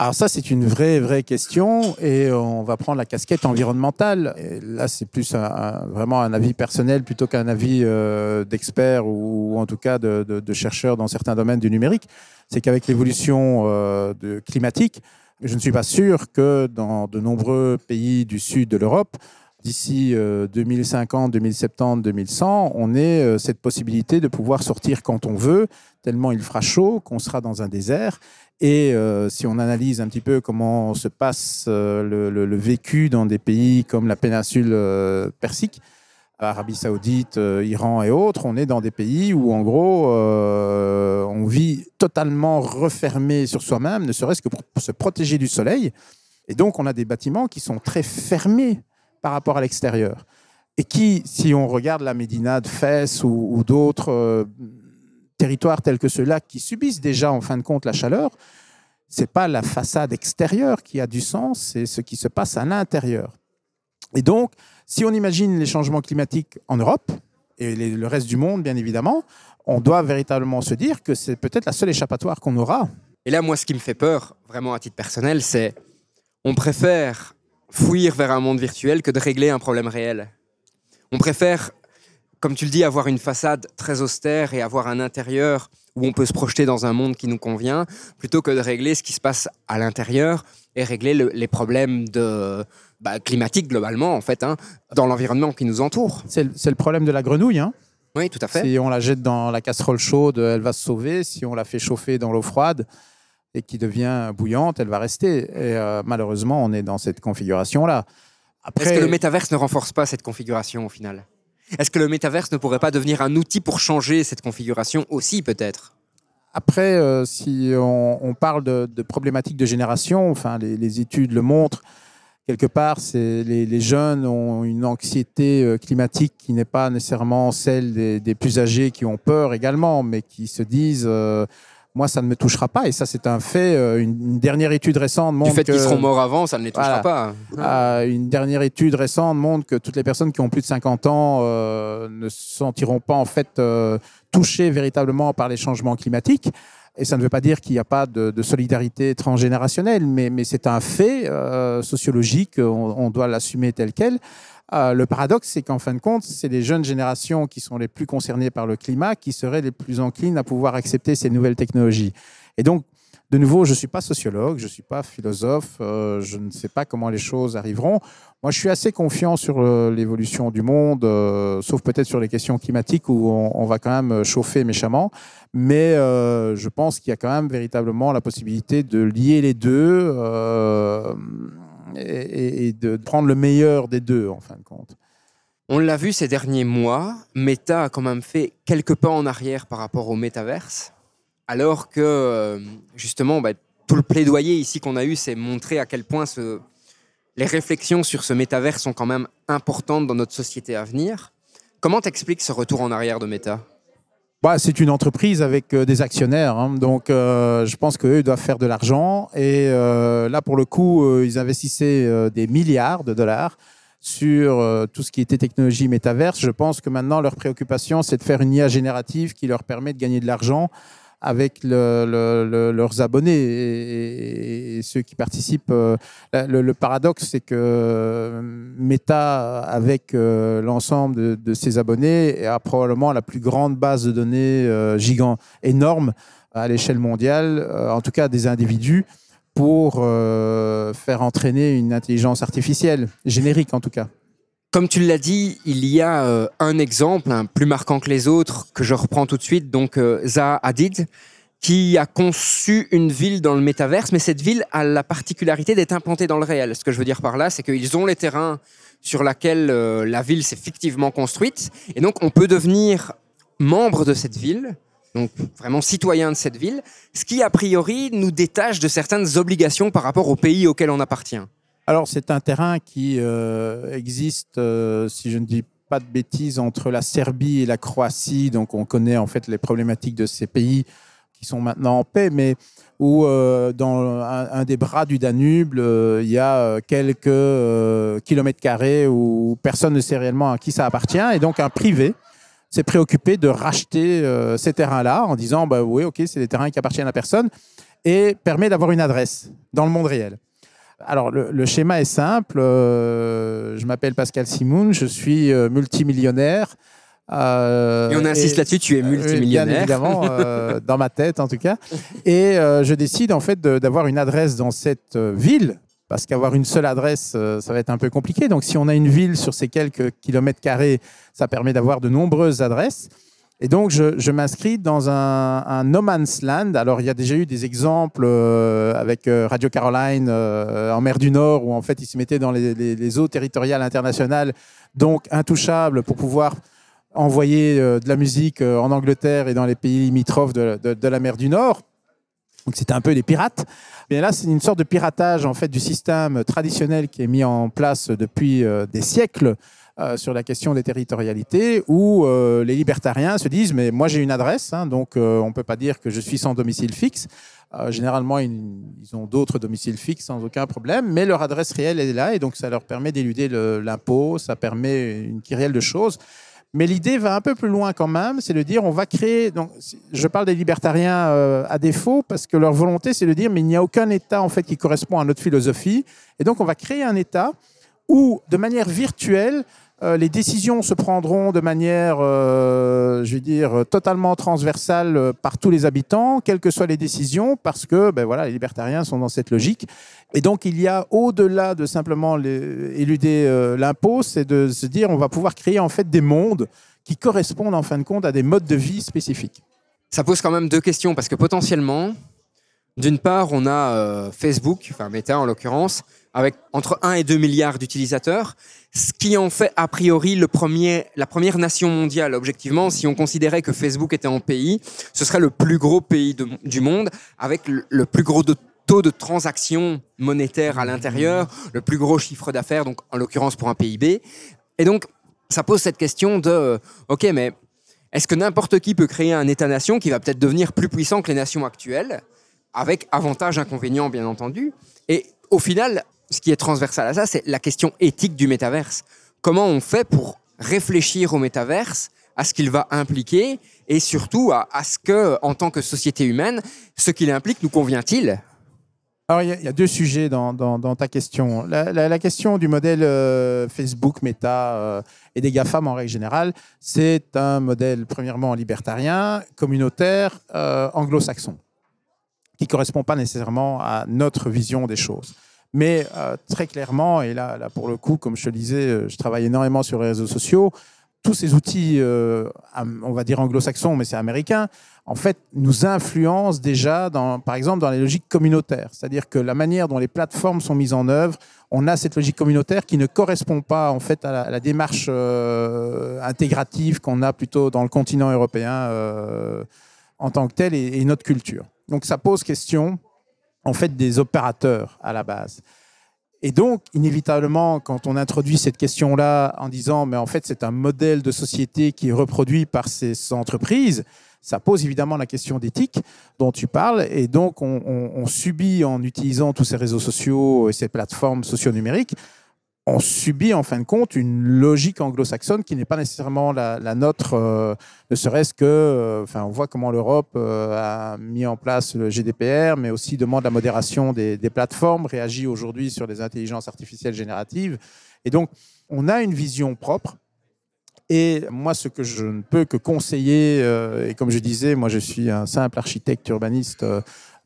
Alors ça, c'est une vraie, vraie question et on va prendre la casquette environnementale. Là, c'est plus vraiment un avis personnel plutôt qu'un avis euh, d'expert ou, en tout cas de, chercheur dans certains domaines du numérique. C'est qu'avec l'évolution euh, climatique, je ne suis pas sûr que dans de nombreux pays du sud de l'Europe, d'ici euh, 2050, 2070, 2100, on ait euh, cette possibilité de pouvoir sortir quand on veut, tellement il fera chaud qu'on sera dans un désert. Et euh, si on analyse un petit peu comment se passe euh, le, vécu dans des pays comme la péninsule euh, persique, Arabie Saoudite, euh, Iran et autres, on est dans des pays où, en gros, on vit totalement refermé sur soi-même, ne serait-ce que pour se protéger du soleil. Et donc, on a des bâtiments qui sont très fermés par rapport à l'extérieur. Et qui, si on regarde la Médina de Fès ou, d'autres territoires tels que ceux-là qui subissent déjà, en fin de compte, la chaleur, c'est pas la façade extérieure qui a du sens, c'est ce qui se passe à l'intérieur. Et donc, si on imagine les changements climatiques en Europe et le reste du monde, bien évidemment, on doit véritablement se dire que c'est peut-être la seule échappatoire qu'on aura. Et là, moi, ce qui me fait peur, vraiment à titre personnel, c'est on préfère fuir vers un monde virtuel que de régler un problème réel. On préfère, comme tu le dis, avoir une façade très austère et avoir un intérieur où on peut se projeter dans un monde qui nous convient, plutôt que de régler ce qui se passe à l'intérieur et régler le- les problèmes de, bah, climatiques globalement, en fait, hein, dans l'environnement qui nous entoure. C'est le, problème de la grenouille. hein. Oui, tout à fait. Si on la jette dans la casserole chaude, elle va se sauver. Si on la fait chauffer dans l'eau froide et qui devient bouillante, elle va rester. Et euh, malheureusement, on est dans cette configuration-là. Est-ce que le métaverse ne renforce pas cette configuration au final? Est-ce que le métaverse ne pourrait pas devenir un outil pour changer cette configuration aussi peut-être? Après, euh, si on, parle de, problématiques de génération, enfin, les, études le montrent, quelque part, c'est les, jeunes ont une anxiété euh, climatique qui n'est pas nécessairement celle des, des plus âgés qui ont peur également, mais qui se disent euh, moi, ça ne me touchera pas. Et ça, c'est un fait. Euh, Une, dernière étude récente montre Du fait qu'ils seront morts avant, ça ne les touchera Voilà. pas. euh, une dernière étude récente montre que toutes les personnes qui ont plus de 50 ans euh, ne se sentiront pas en fait euh, touchées véritablement par les changements climatiques. Et ça ne veut pas dire qu'il n'y a pas de, de solidarité transgénérationnelle, mais, mais c'est un fait sociologique, on, on doit l'assumer tel quel. Euh, le paradoxe, c'est qu'en fin de compte, c'est les jeunes générations qui sont les plus concernées par le climat qui seraient les plus enclines à pouvoir accepter ces nouvelles technologies. Et donc, de nouveau, je ne suis pas sociologue, je ne suis pas philosophe, euh, je ne sais pas comment les choses arriveront. Moi, je suis assez confiant sur euh, l'évolution du monde, sauf peut-être sur les questions climatiques où on, va quand même chauffer méchamment. Mais je pense qu'il y a quand même véritablement la possibilité de lier les deux et, de prendre le meilleur des deux, en fin de compte. On l'a vu ces derniers mois, Meta a quand même fait quelques pas en arrière par rapport au métaverse, alors que euh, justement, bah, tout le plaidoyer ici qu'on a eu, c'est montrer à quel point les réflexions sur ce métaverse sont quand même importantes dans notre société à venir. Comment t'expliques ce retour en arrière de Meta? Bah, c'est une entreprise avec euh, des actionnaires, hein. donc euh, je pense qu'eux doivent faire de l'argent. Et euh, là, pour le coup, ils investissaient des milliards de dollars sur tout ce qui était technologie métaverse. Je pense que maintenant, leur préoccupation, c'est de faire une IA générative qui leur permet de gagner de l'argent avec le- le- le- leurs abonnés et, ceux qui participent. euh, le, paradoxe, c'est que euh, Meta, avec euh, l'ensemble de, ses abonnés, a probablement la plus grande base de données gigant, énorme à l'échelle mondiale, en tout cas des individus, pour faire entraîner une intelligence artificielle, générique en tout cas. Comme tu l'as dit, il y a euh, un exemple, un plus marquant que les autres, que je reprends tout de suite, donc euh, Zaha Hadid, qui a conçu une ville dans le métaverse, mais cette ville a la particularité d'être implantée dans le réel. Ce que je veux dire par là, c'est qu'ils ont les terrains sur lesquels euh, la ville s'est fictivement construite, et donc on peut devenir membre de cette ville, donc vraiment citoyen de cette ville, ce qui a priori nous détache de certaines obligations par rapport au pays auquel on appartient. Alors, c'est un terrain qui euh, existe, euh, si je ne dis pas de bêtises, entre la Serbie et la Croatie. Donc, on connaît en fait les problématiques de ces pays qui sont maintenant en paix, mais où euh, dans un, des bras du Danube, il y a quelques kilomètres carrés où personne ne sait réellement à qui ça appartient. Et donc, un privé s'est préoccupé de racheter ces terrains-là en disant, bah, oui, OK, c'est des terrains qui appartiennent à personne, et permet d'avoir une adresse dans le monde réel. Alors, le, le schéma est simple. Euh, je m'appelle Pascal Simoun, je suis euh, multimillionnaire. Euh, Et on insiste là-dessus, tu es euh, Bien multimillionnaire. évidemment, euh, dans ma tête en tout cas. Et euh, je décide en fait d'avoir une adresse dans cette ville, parce qu'avoir une seule adresse, ça va être un peu compliqué. Donc, si on a une ville sur ces quelques kilomètres carrés, ça permet d'avoir de nombreuses adresses. Et donc, je, m'inscris dans un, un, no man's land. Alors, il y a déjà eu des exemples euh, avec euh, Radio Caroline euh, en mer du Nord, où en fait, ils se mettaient dans les, eaux territoriales internationales, donc intouchables, pour pouvoir envoyer de la musique en Angleterre et dans les pays limitrophes de, de, la mer du Nord. Donc, c'était un peu des pirates. Mais là, c'est une sorte de piratage en fait du système traditionnel qui est mis en place depuis des siècles euh, sur la question des territorialités, où euh, les libertariens se disent mais moi j'ai une adresse, hein, donc euh, on peut pas dire que je suis sans domicile fixe. Généralement, ils, ont d'autres domiciles fixes sans aucun problème, mais leur adresse réelle est là, et donc ça leur permet d'éluder l'impôt, ça permet une kyrielle de choses. Mais l'idée va un peu plus loin quand même, c'est de dire on va créer. Donc, je parle des libertariens à défaut parce que leur volonté c'est de dire mais il n'y a aucun État en fait qui correspond à notre philosophie, et donc on va créer un État où de manière virtuelle euh, les décisions se prendront de manière, euh, je dire, totalement transversale euh, par tous les habitants, quelles que soient les décisions, parce que ben voilà, les libertariens sont dans cette logique. Et donc, il y a au-delà de simplement éluder l'impôt, c'est de se dire on va pouvoir créer en fait des mondes qui correspondent en fin de compte à des modes de vie spécifiques. Ça pose quand même deux questions parce que potentiellement, d'une part, on a Facebook, enfin Meta en l'occurrence, avec entre 1 et 2 milliards d'utilisateurs, ce qui en fait a priori la première nation mondiale. Objectivement, si on considérait que Facebook était en pays, ce serait le plus gros pays du monde avec le, plus gros taux de transactions monétaires à l'intérieur, le plus gros chiffre d'affaires, donc en l'occurrence pour un PIB. Et donc, ça pose cette question de, euh, ok, mais est-ce que n'importe qui peut créer un État-nation qui va peut-être devenir plus puissant que les nations actuelles, avec avantages, inconvénients, bien entendu? Et au final, ce qui est transversal à ça, c'est la question éthique du métaverse. Comment on fait pour réfléchir au métaverse, à ce qu'il va impliquer, et surtout à, ce que, en tant que société humaine, ce qu'il implique nous convient-il? Alors, il y, a- deux sujets dans, ta question. La question du modèle euh, Facebook, Meta euh, et des GAFAM en règle générale, c'est un modèle, premièrement, libertarien, communautaire, euh, anglo-saxon, qui ne correspond pas nécessairement à notre vision des choses. Mais euh, très clairement, et là, là, pour le coup, comme je te le disais, euh, je travaille énormément sur les réseaux sociaux, tous ces outils, euh, on va dire anglo-saxons, mais c'est américain, en fait, nous influencent déjà, par exemple, dans les logiques communautaires. C'est-à-dire que la manière dont les plateformes sont mises en œuvre, on a cette logique communautaire qui ne correspond pas en fait à la, démarche intégrative qu'on a plutôt dans le continent européen en tant que tel et notre culture. Donc ça pose question en fait des opérateurs à la base. Et donc, inévitablement, quand on introduit cette question-là en disant, mais en fait, c'est un modèle de société qui est reproduit par ces entreprises, ça pose évidemment la question d'éthique dont tu parles. Et donc, on, on- subit en utilisant tous ces réseaux sociaux et ces plateformes socio-numériques, on subit en fin de compte une logique anglo-saxonne qui n'est pas nécessairement la, nôtre, euh, ne serait-ce que, euh, on voit comment l'Europe euh, a mis en place le GDPR, mais aussi demande la modération des, des plateformes, réagit aujourd'hui sur des intelligences artificielles génératives. Et donc, on a une vision propre. Et moi, ce que je ne peux que conseiller, et comme je disais, moi je suis un simple architecte urbaniste,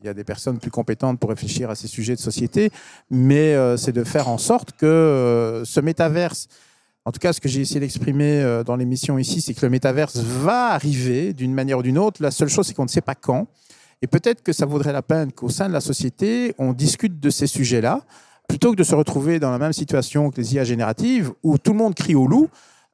il y a des personnes plus compétentes pour réfléchir à ces sujets de société, mais euh, c'est de faire en sorte que euh, ce métaverse, en tout cas ce que j'ai essayé d'exprimer euh, dans l'émission ici, c'est que le métaverse va arriver d'une manière ou d'une autre. La seule chose, c'est qu'on ne sait pas quand. Et peut-être que ça vaudrait la peine qu'au sein de la société, on discute de ces sujets-là, plutôt que de se retrouver dans la même situation que les IA génératives, où tout le monde crie au loup,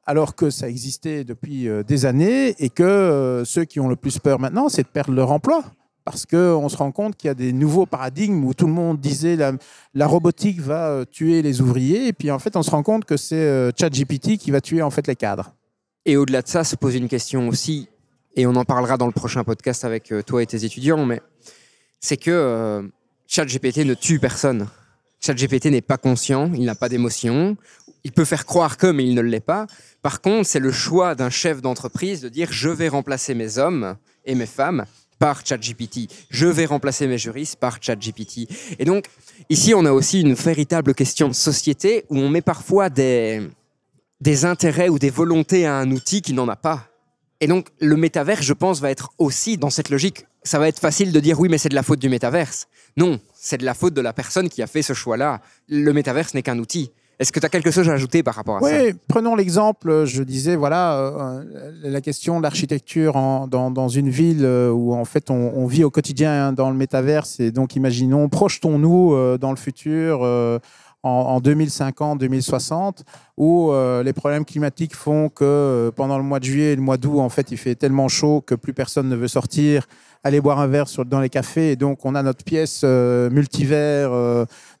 alors que ça existait depuis des années et que ceux qui ont le plus peur maintenant, c'est de perdre leur emploi. Parce qu'on se rend compte qu'il y a des nouveaux paradigmes où tout le monde disait la, la robotique va euh, tuer les ouvriers, et puis en fait on se rend compte que c'est euh, ChatGPT qui va tuer en fait les cadres. Et au-delà de ça, se pose une question aussi, et on en parlera dans le prochain podcast avec euh, toi et tes étudiants, mais c'est que ChatGPT ne tue personne. ChatGPT n'est pas conscient, il n'a pas d'émotion, il peut faire croire que, mais il ne l'est pas. Par contre, c'est le choix d'un chef d'entreprise de dire je vais remplacer mes hommes et mes femmes par ChatGPT. Je vais remplacer mes juristes par ChatGPT. Et donc, ici, on a aussi une véritable question de société où on met parfois des, des intérêts ou des volontés à un outil qui n'en a pas. Et donc, le métaverse, je pense, va être aussi dans cette logique. Ça va être facile de dire oui, mais c'est de la faute du métaverse. Non, c'est de la faute de la personne qui a fait ce choix-là. Le métaverse n'est qu'un outil. Est-ce que tu as quelque chose à ajouter par rapport à ça? Oui, prenons l'exemple, je disais, voilà, euh, la question de l'architecture dans, dans une ville euh, où en fait on, on vit au quotidien hein, dans le métaverse et donc imaginons, projetons-nous euh, dans le futur euh, en, en 2050, 2060, où euh, les problèmes climatiques font que euh, pendant le mois de juillet et le mois d'août, en fait, il fait tellement chaud que plus personne ne veut sortir, aller boire un verre sur, dans les cafés. Et donc on a notre pièce euh, multivers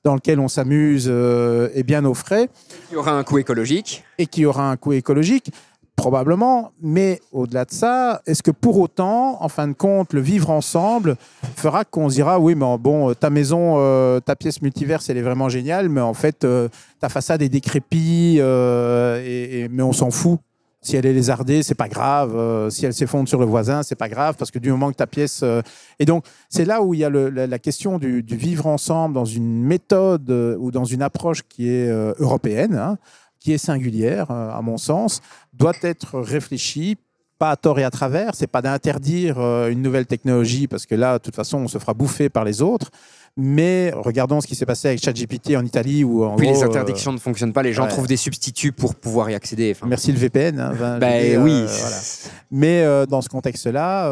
dans lequel on s'amuse et bien au frais. Il y aura un coût écologique. et qui aura un coût écologique Probablement, mais au-delà de ça, est-ce que pour autant, en fin de compte, le vivre ensemble fera qu'on se dira oui, mais bon, ta maison, euh, ta pièce multiverse, elle est vraiment géniale, mais en fait, euh, ta façade est décrépie, euh, et, mais on s'en fout. Si elle est lézardée, c'est pas grave. euh, si elle s'effondre sur le voisin, c'est pas grave parce que du moment que ta pièce. euh, Et donc, c'est là où il y a la, question du, vivre ensemble dans une méthode euh, ou dans une approche qui est euh, européenne, hein, qui est singulière, euh, à mon sens, doit être réfléchie, pas à tort et à travers. C'est pas d'interdire euh, une nouvelle technologie parce que là, de toute façon, on se fera bouffer par les autres. Mais regardons ce qui s'est passé avec ChatGPT en Italie où en Puis gros, les euh, interdictions ne fonctionnent pas, les gens ouais. trouvent des substituts pour pouvoir y accéder. Enfin, Merci le VPN. hein, vingt- bah, oui. euh, voilà. Mais euh, dans ce contexte-là,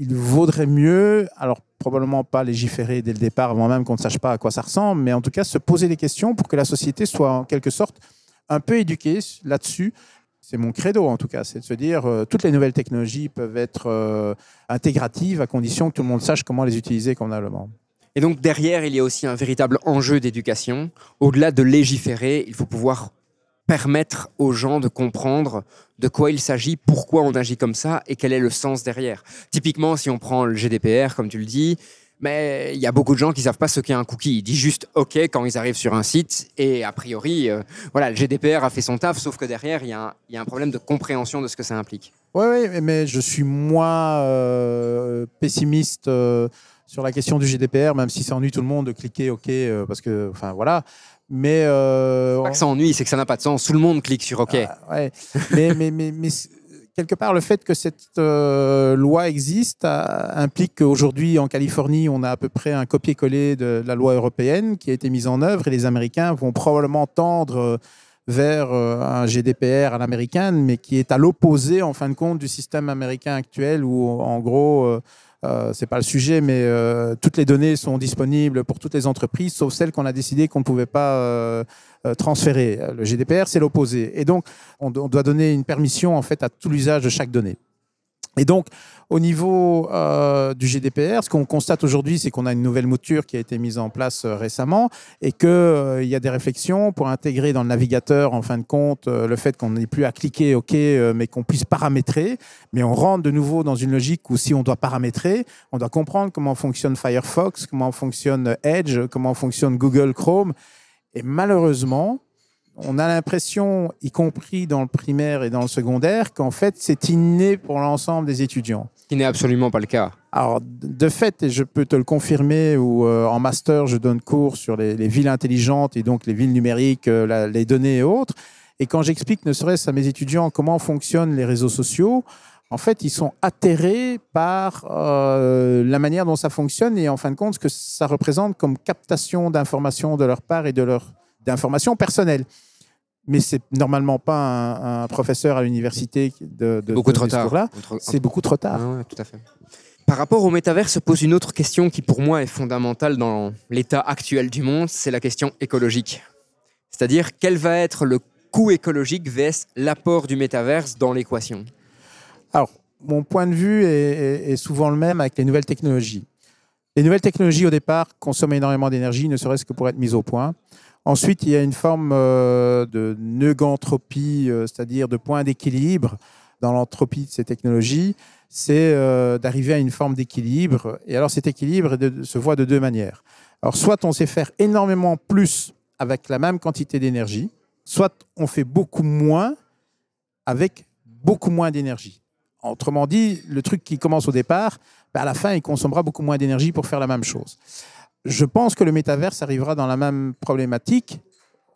il vaudrait mieux, alors probablement pas légiférer dès le départ, avant même qu'on ne sache pas à quoi ça ressemble, mais en tout cas se poser des questions pour que la société soit en quelque sorte un peu éduquée là-dessus. C'est mon credo en tout cas, c'est de se dire euh, toutes les nouvelles technologies peuvent être euh, intégratives à condition que tout le monde sache comment les utiliser convenablement. Et donc derrière, il y a aussi un véritable enjeu d'éducation. Au-delà de légiférer, il faut pouvoir permettre aux gens de comprendre de quoi il s'agit, pourquoi on agit comme ça et quel est le sens derrière. Typiquement, si on prend le GDPR, comme tu le dis, mais il y a beaucoup de gens qui savent pas ce qu'est un cookie. Ils disent juste OK quand ils arrivent sur un site et a priori, euh, voilà, le GDPR a fait son taf, sauf que derrière, il y, a un- il y a un problème de compréhension de ce que ça implique. Oui, oui, mais je suis moins euh, pessimiste euh, sur la question du GDPR, même si ça ennuie tout le monde de cliquer OK, parce que, enfin voilà. Mais, Pas que ça ennuie, c'est que ça n'a pas de sens. Tout le monde clique sur OK. Ah, ouais. mais, mais, mais, mais quelque part, le fait que cette euh, loi existe euh, implique qu'aujourd'hui, en Californie, on a à peu près un copier-coller de la loi européenne qui a été mise en œuvre et les Américains vont probablement tendre euh, vers un GDPR à l'américaine, mais qui est à l'opposé, en fin de compte, du système américain actuel où, en gros, euh, c'est pas le sujet, mais euh, toutes les données sont disponibles pour toutes les entreprises, sauf celles qu'on a décidé qu'on ne pouvait pas euh, euh, transférer. Le GDPR, c'est l'opposé. Et donc, on, on doit donner une permission en fait à tout l'usage de chaque donnée. Et donc, au niveau euh, du GDPR, ce qu'on constate aujourd'hui, c'est qu'on a une nouvelle mouture qui a été mise en place euh, récemment et qu'il y a des réflexions pour intégrer dans le navigateur, en fin de compte, euh, le fait qu'on n'ait plus à cliquer OK, euh, mais qu'on puisse paramétrer. Mais on rentre de nouveau dans une logique où si on doit paramétrer, on doit comprendre comment fonctionne Firefox, comment fonctionne Edge, comment fonctionne Google Chrome. Et malheureusement, on a l'impression, y compris dans le primaire et dans le secondaire, qu'en fait, c'est inné pour l'ensemble des étudiants. Qui n'est absolument pas le cas. Alors, de fait, et je peux te le confirmer, euh, en master, je donne cours sur les, les villes intelligentes et donc les villes numériques, euh, les données et autres. Et quand j'explique, ne serait-ce à mes étudiants, comment fonctionnent les réseaux sociaux, en fait, ils sont atterrés par euh, la manière dont ça fonctionne et en fin de compte, ce que ça représente comme captation d'informations de leur part et de leur d'informations personnelles. Mais c'est normalement pas un, un professeur à l'université de, de Beaucoup trop ce tard. Entre- C'est beaucoup trop tard. Ah ouais, tout à fait. Par rapport au métavers se pose une autre question qui pour moi est fondamentale dans l'état actuel du monde, c'est la question écologique. C'est-à-dire quel va être le coût écologique vs l'apport du métaverse dans l'équation? Alors, mon point de vue est, est- est souvent le même avec les nouvelles technologies. Les nouvelles technologies, au départ, consomment énormément d'énergie, ne serait-ce que pour être mises au point. Ensuite, il y a une forme euh, de neugantropie, euh, c'est-à-dire de point d'équilibre dans l'entropie de ces technologies. C'est euh, d'arriver à une forme d'équilibre. Et alors, cet équilibre se voit de deux manières. Alors, soit on sait faire énormément plus avec la même quantité d'énergie, soit on fait beaucoup moins avec beaucoup moins d'énergie. Autrement dit, le truc qui commence au départ, ben, à la fin, il consommera beaucoup moins d'énergie pour faire la même chose. Je pense que le métaverse arrivera dans la même problématique.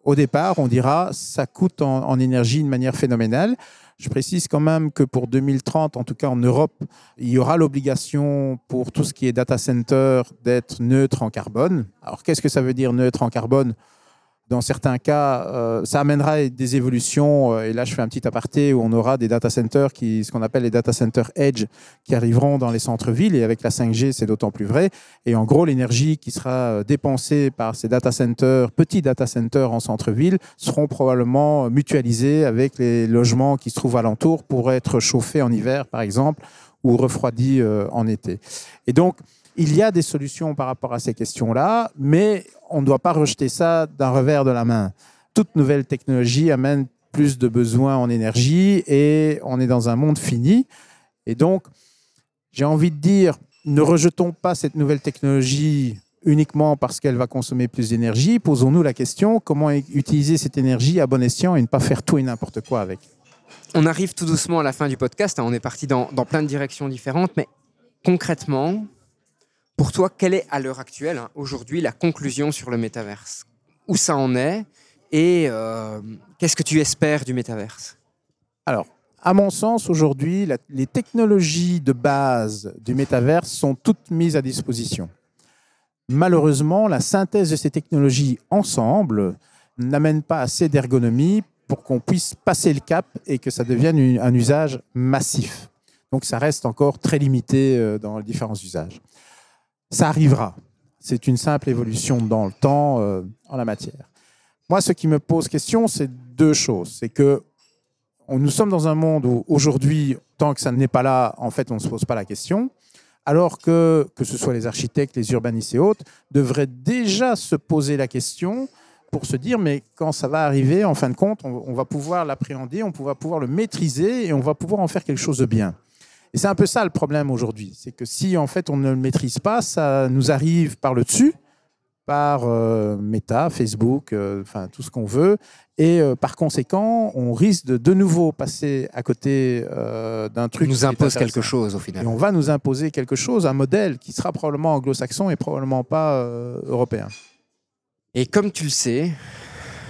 Au départ, on dira ça coûte en, en énergie de manière phénoménale. Je précise quand même que pour 2030, en tout cas en Europe, il y aura l'obligation pour tout ce qui est data center d'être neutre en carbone. Alors qu'est-ce que ça veut dire neutre en carbone? Dans certains cas, euh, ça amènera des évolutions. euh, et là, je fais un petit aparté où on aura des data centers, qui, ce qu'on appelle les data centers edge, qui arriveront dans les centres-villes. Et avec la 5G, c'est d'autant plus vrai. Et en gros, l'énergie qui sera euh, dépensée par ces data centers, petits data centers en centre-ville, seront probablement mutualisés avec les logements qui se trouvent alentour pour être chauffés en hiver, par exemple, ou refroidis euh, en été. Et donc, il y a des solutions par rapport à ces questions-là, mais on ne doit pas rejeter ça d'un revers de la main. Toute nouvelle technologie amène plus de besoins en énergie et on est dans un monde fini. Et donc, j'ai envie de dire, ne rejetons pas cette nouvelle technologie uniquement parce qu'elle va consommer plus d'énergie. Posons-nous la question, comment utiliser cette énergie à bon escient et ne pas faire tout et n'importe quoi avec. On arrive tout doucement à la fin du podcast. hein. On est parti dans, dans plein de directions différentes. Mais concrètement, pour toi, quelle est à l'heure actuelle, hein, aujourd'hui, la conclusion sur le métaverse? Où ça en est? Et euh, qu'est-ce que tu espères du métaverse? Alors, à mon sens, aujourd'hui, les technologies de base du métaverse sont toutes mises à disposition. Malheureusement, la synthèse de ces technologies ensemble n'amène pas assez d'ergonomie pour qu'on puisse passer le cap et que ça devienne un usage massif. Donc, ça reste encore très limité euh, dans les différents usages. Ça arrivera. C'est une simple évolution dans le temps euh, en la matière. Moi, ce qui me pose question, c'est deux choses. C'est que nous sommes dans un monde où aujourd'hui, tant que ça n'est pas là, en fait, on ne se pose pas la question, alors que, que ce soit les architectes, les urbanistes et autres, devraient déjà se poser la question pour se dire, mais quand ça va arriver, en fin de compte, on va pouvoir l'appréhender, on va pouvoir le maîtriser et on va pouvoir en faire quelque chose de bien. Et c'est un peu ça le problème aujourd'hui, c'est que si en fait on ne le maîtrise pas, ça nous arrive par le dessus, par euh, Meta, Facebook, euh, enfin tout ce qu'on veut, et euh, par conséquent, on risque de de nouveau passer à côté d'un truc nous qui est imposes quelque chose au Et final. on va nous imposer quelque chose, un modèle qui sera probablement anglo-saxon et probablement pas européen. Et comme tu le sais,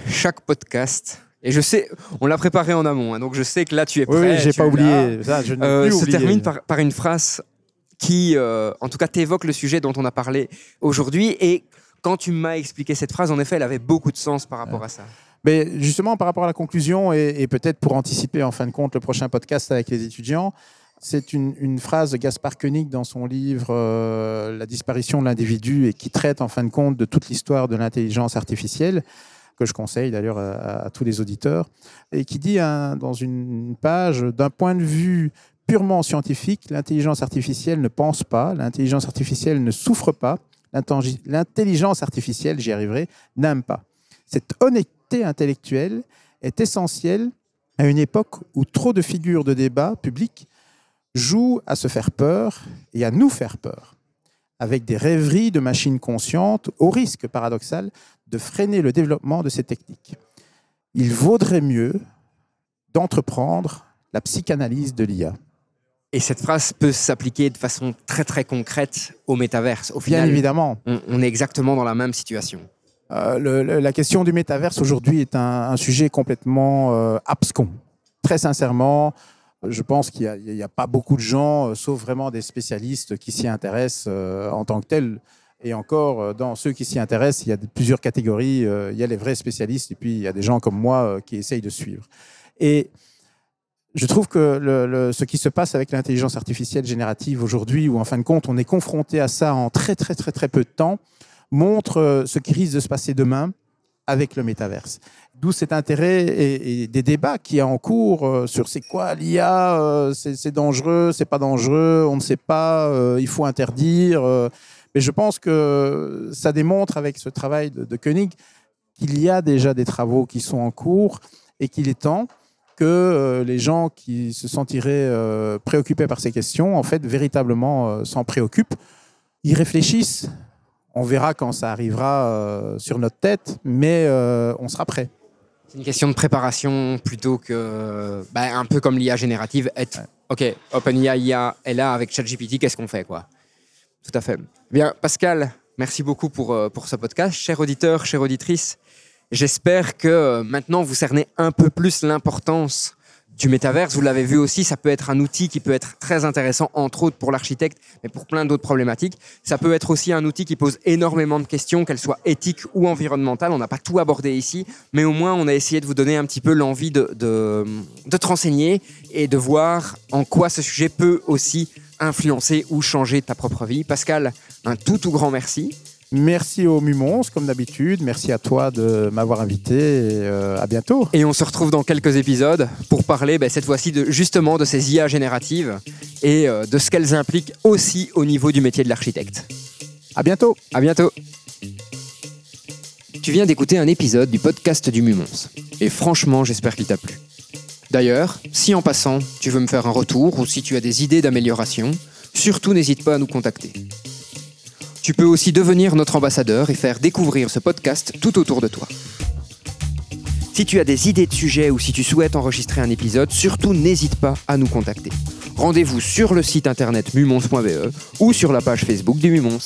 chaque podcast, et je sais, on l'a préparé en amont, hein, donc je sais que là tu es prêt. Oui, j'ai tu pas oublié. Ça, je Euh, se oublié. termine par, par une phrase qui, euh, en tout cas, t'évoque le sujet dont on a parlé aujourd'hui. Et quand tu m'as expliqué cette phrase, en effet, elle avait beaucoup de sens par rapport à ça. Mais justement, par rapport à la conclusion, et, et peut-être pour anticiper en fin de compte le prochain podcast avec les étudiants, c'est une, une phrase de Gaspard Koenig dans son livre euh, La disparition de l'individu et qui traite en fin de compte de toute l'histoire de l'intelligence artificielle, que je conseille d'ailleurs à, tous les auditeurs, et qui dit dans une page, d'un point de vue purement scientifique, l'intelligence artificielle ne pense pas, l'intelligence artificielle ne souffre pas, l'intelli- l'intelligence artificielle, j'y arriverai, n'aime pas. Cette honnêteté intellectuelle est essentielle à une époque où trop de figures de débat public jouent à se faire peur et à nous faire peur, avec des rêveries de machines conscientes, au risque paradoxal de freiner le développement de ces techniques. Il vaudrait mieux d'entreprendre la psychanalyse de l'IA. Et cette phrase peut s'appliquer de façon très très concrète au métaverse. Au Bien final, évidemment, on, on est exactement dans la même situation. Euh, le- le- la question du métaverse aujourd'hui est un, un sujet complètement euh, abscon. Très sincèrement, je pense qu'il n'y a, pas beaucoup de gens, euh, sauf vraiment des spécialistes, qui s'y intéressent en tant que tels. Et encore, euh, dans ceux qui s'y intéressent, il y a plusieurs catégories. Euh, il y a les vrais spécialistes et puis il y a des gens comme moi euh, qui essayent de suivre. Et je trouve que ce qui se passe avec l'intelligence artificielle générative aujourd'hui, où en fin de compte, on est confronté à ça en très, très, très, très peu de temps, montre ce qui risque de se passer demain avec le métaverse. D'où cet intérêt et, et des débats qui est en cours sur c'est quoi l'IA, c'est dangereux, c'est pas dangereux, on ne sait pas, il faut interdire. Mais je pense que ça démontre avec ce travail de, de Koenig qu'il y a déjà des travaux qui sont en cours et qu'il est temps que euh, les gens qui se sentiraient euh, préoccupés par ces questions, en fait, véritablement euh, s'en préoccupent. Ils réfléchissent. On verra quand ça arrivera sur notre tête, mais on sera prêt. C'est une question de préparation plutôt que, bah, un peu comme l'IA générative, être, ok, OpenIA IA est là avec ChatGPT, qu'est-ce qu'on fait quoi? Tout à fait. Bien, Pascal, merci beaucoup pour, euh, pour ce podcast. Chers auditeurs, chères auditrices, j'espère que euh, maintenant vous cernez un peu plus l'importance du métaverse. Vous l'avez vu aussi, ça peut être un outil qui peut être très intéressant, entre autres pour l'architecte, mais pour plein d'autres problématiques. Ça peut être aussi un outil qui pose énormément de questions, qu'elles soient éthiques ou environnementales. On n'a pas tout abordé ici, mais au moins on a essayé de vous donner un petit peu l'envie de, de, de te renseigner et de voir en quoi ce sujet peut aussi influencer ou changer ta propre vie. Pascal, un tout tout grand merci. Merci au Mumons, comme d'habitude. Merci à toi de m'avoir invité. Et euh, à bientôt. Et on se retrouve dans quelques épisodes pour parler ben, cette fois-ci de, justement de ces IA génératives et euh, de ce qu'elles impliquent aussi au niveau du métier de l'architecte. À bientôt. À bientôt. Tu viens d'écouter un épisode du podcast du Mumons. Et franchement, j'espère qu'il t'a plu. D'ailleurs, si en passant, tu veux me faire un retour ou si tu as des idées d'amélioration, surtout n'hésite pas à nous contacter. Tu peux aussi devenir notre ambassadeur et faire découvrir ce podcast tout autour de toi. Si tu as des idées de sujets ou si tu souhaites enregistrer un épisode, surtout n'hésite pas à nous contacter. Rendez-vous sur le site internet mumons.be ou sur la page Facebook du Mumons.